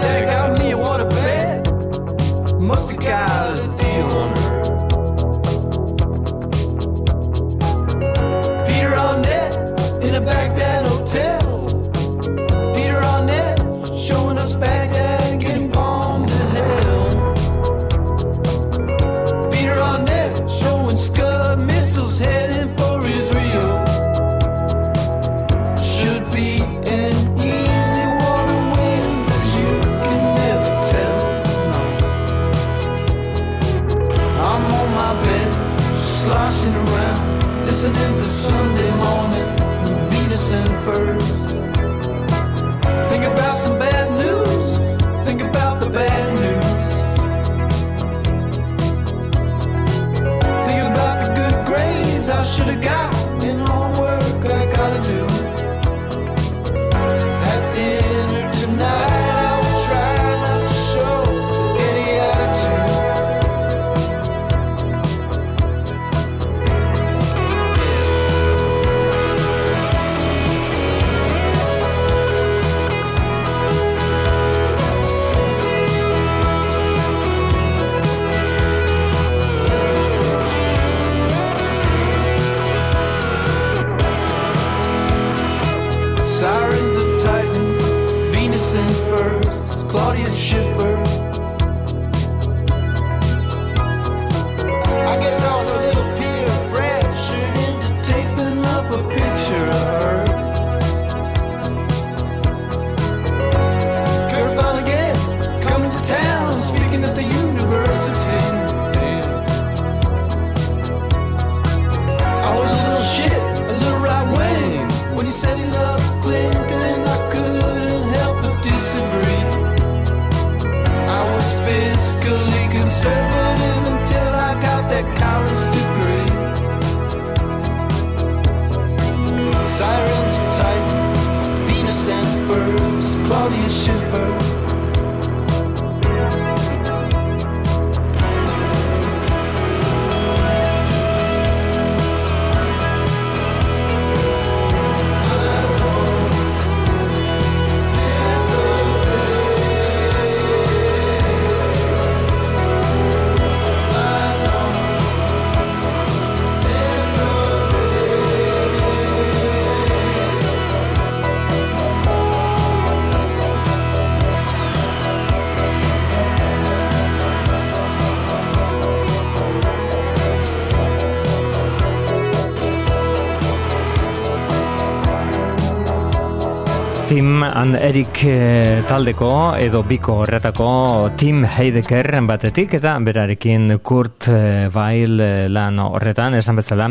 Tim and Eric eh, taldeko edo biko horretako Tim Heidecker batetik eta berarekin Kurt eh, Weill eh, lan horretan esan bezala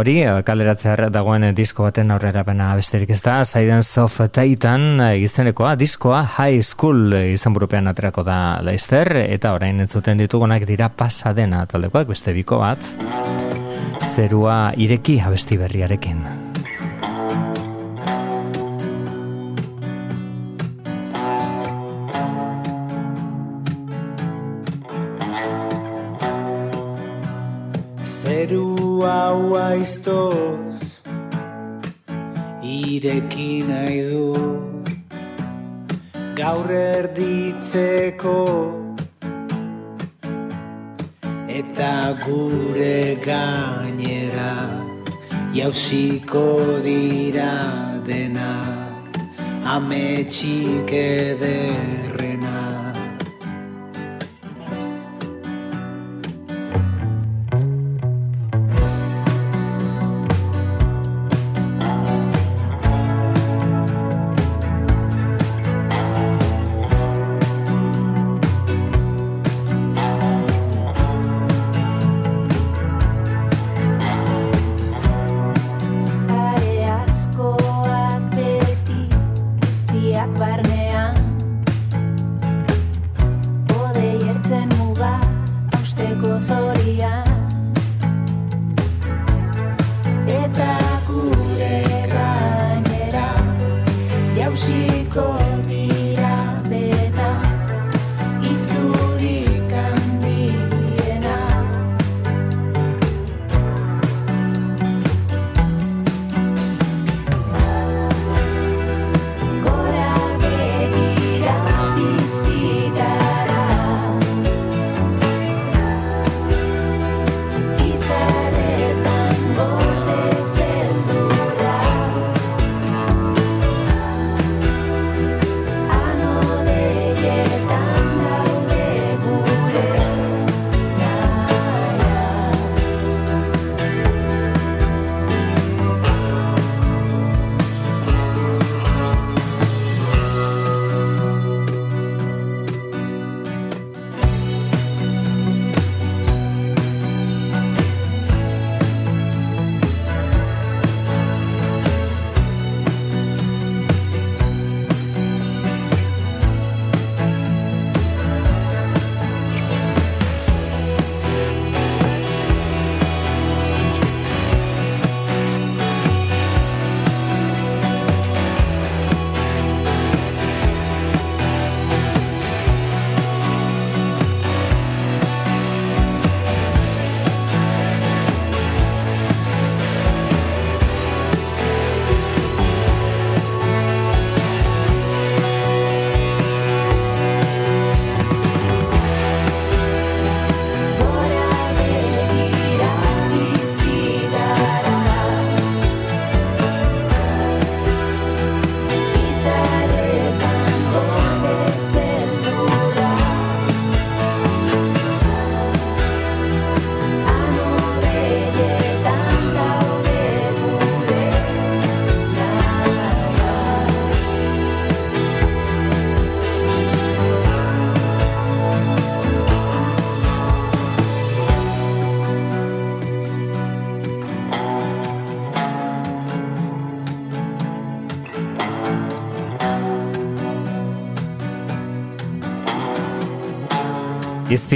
hori kaleratzear dagoen disko baten aurrerapena besterik ez da Silence of Titan izenekoa diskoa High School izenburupean aterako da Leicester eta orain entzuten ditugunak dira pasadena taldekoak beste biko bat zerua ireki abesti berriarekin. Zeru hau aiztoz Ireki nahi du. Gaur erditzeko Eta gure gainera Jauziko dira dena. Ametxik ederrena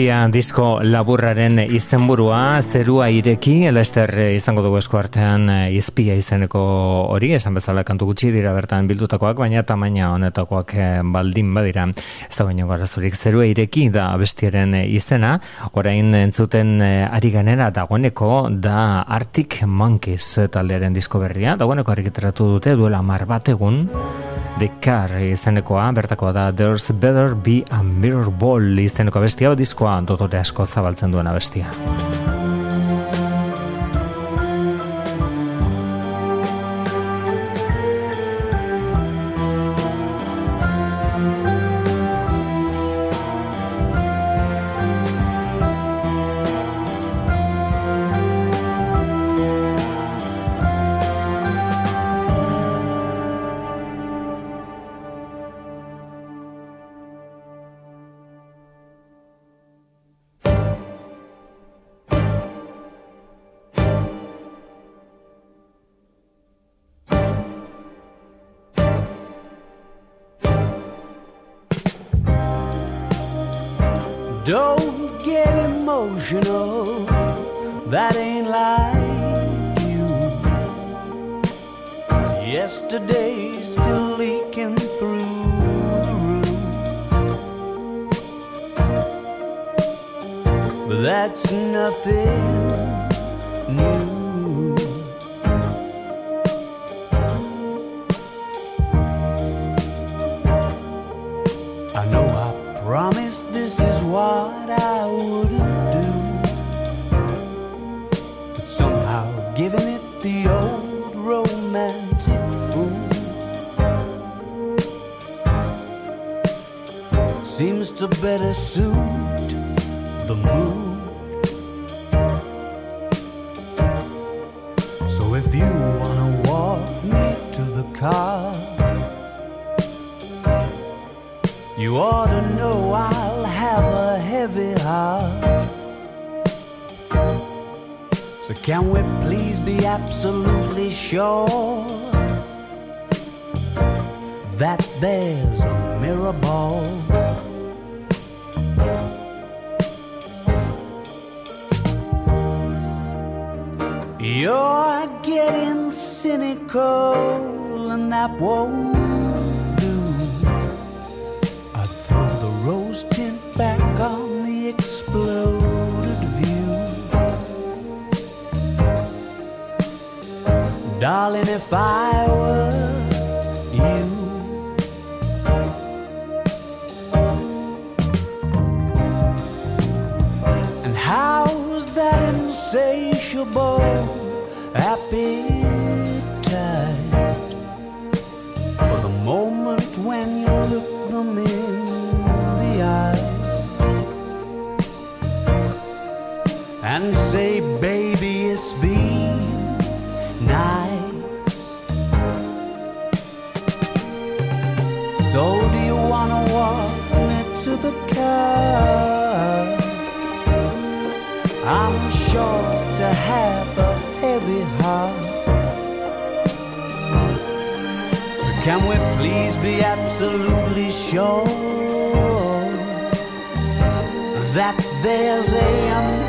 Izpia disko laburraren izenburua zerua ireki Lester izango dugu esku artean izpia izeneko hori esan bezala kantu gutxi dira bertan bildutakoak baina tamaina honetakoak eh, baldin badira. Ez da baino garazurik zerua ireki da bestiaren izena. Orain entzuten eh, ari ganera dagoeneko da Arctic Monkeys taldearen disko berria. Dagoeneko argiteratu dute duela mar bat egun The Car izenekoa, bertakoa da There's Better Be a Mirror Ball izeneko bestia, diskoa dotore asko zabaltzen duena bestia. Heavy heart. So can we please be absolutely sure that there's a mirror ball? You're getting cynical, and that won't Darling, if I were you, and how's that insatiable appetite? For the moment when you look them in the eye and say, can we please be absolutely sure that there's a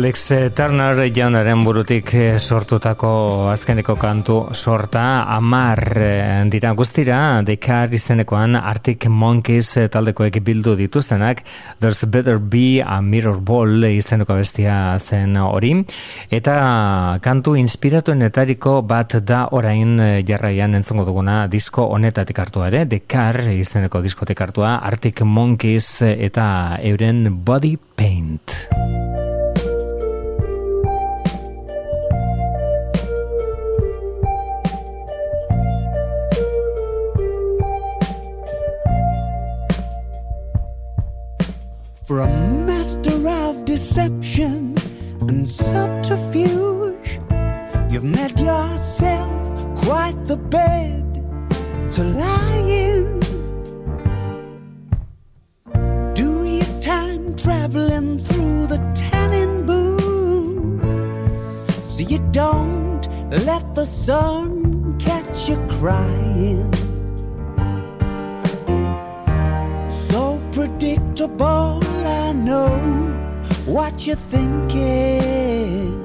Alex Turner jaunaren burutik eh, sortutako azkeneko kantu sorta. Amar eh, dira guztira dekar izenekoan Arctic Monkeys eh, taldekoek bildu dituztenak. There's Better Be a Mirror Ball izeneko bestia zen hori. Eta kantu inspiratuenetariko bat da orain jarraian entzongo duguna disko honetatik hartua ere. Dekar izeneko diskotik hartua Arctic Monkeys eta euren Body Paint For a master of deception and subterfuge, you've made yourself quite the bed to lie in. Do your time traveling through the tanning booth so you don't let the sun catch you crying. So predictable, know what you're thinking.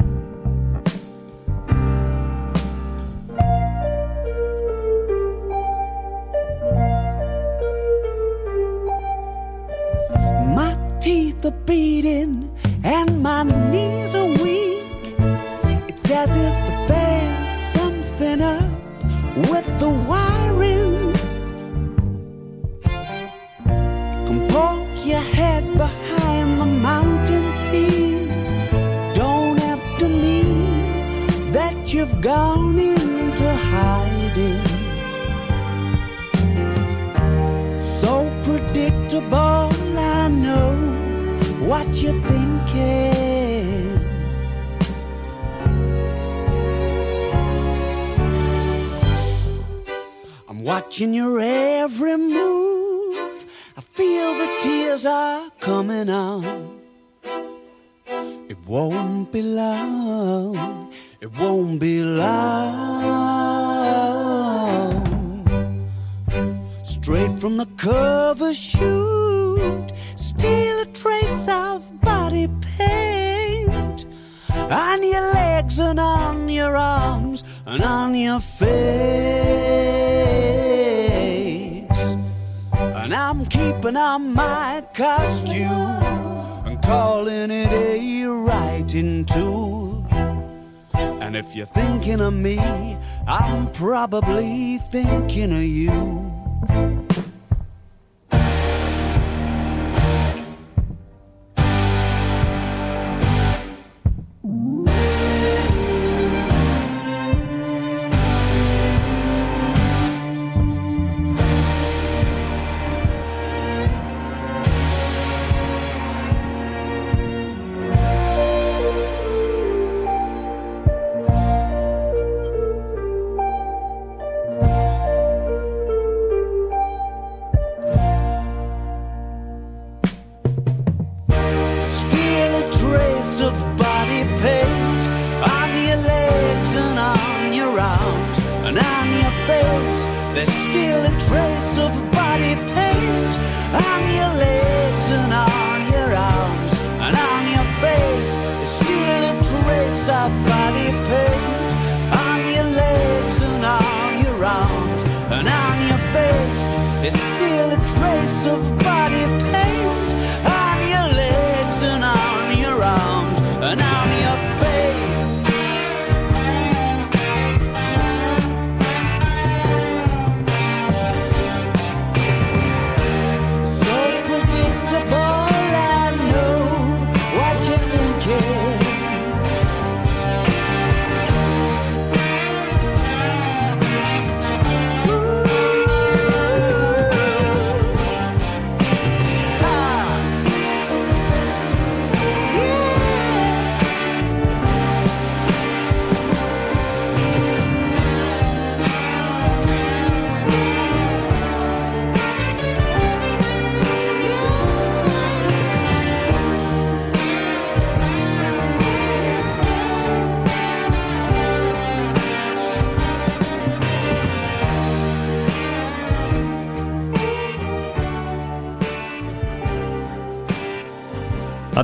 My teeth are beating and my knees gone into hiding. So predictable, I know what you're thinking. I'm watching your every move. I feel the tears are coming on. It won't be long. It won't be long. Straight from the cover shoot, steal a trace of body paint on your legs and on your arms and on your face. And I'm keeping on my costume and calling it a writing tool. And if you're thinking of me, I'm probably thinking of you. There's still a trace of body paint on your legs and on your arms and on your face.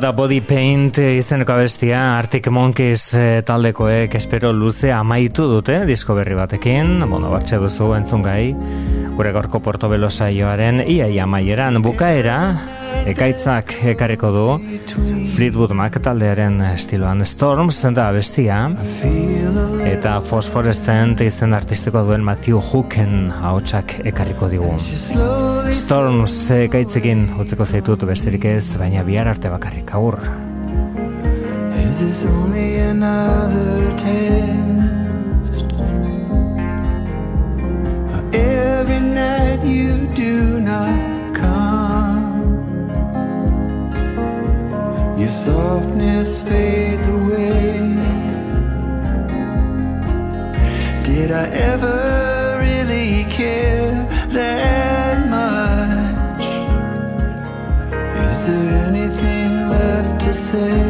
da Body Paint eh, izeneko abestia Arctic Monkeys eh, taldekoek espero luze amaitu dute disko berri batekin, bueno, batxe duzu entzun gai, gure gorko portobelo saioaren iaia maieran bukaera, ekaitzak ekarriko du Fleetwood Mac taldearen estiloan. Storms da abestia. Eta Phosphorescent izen artistikoa duen Matthew Hooken ahotsak ekarriko digu. Storms ekaitzekin hotzeko zaitut besterik ez, baina bihar arte bakarrik aur. Is this only another test? Every night you do not come Your softness fades away Did I ever anything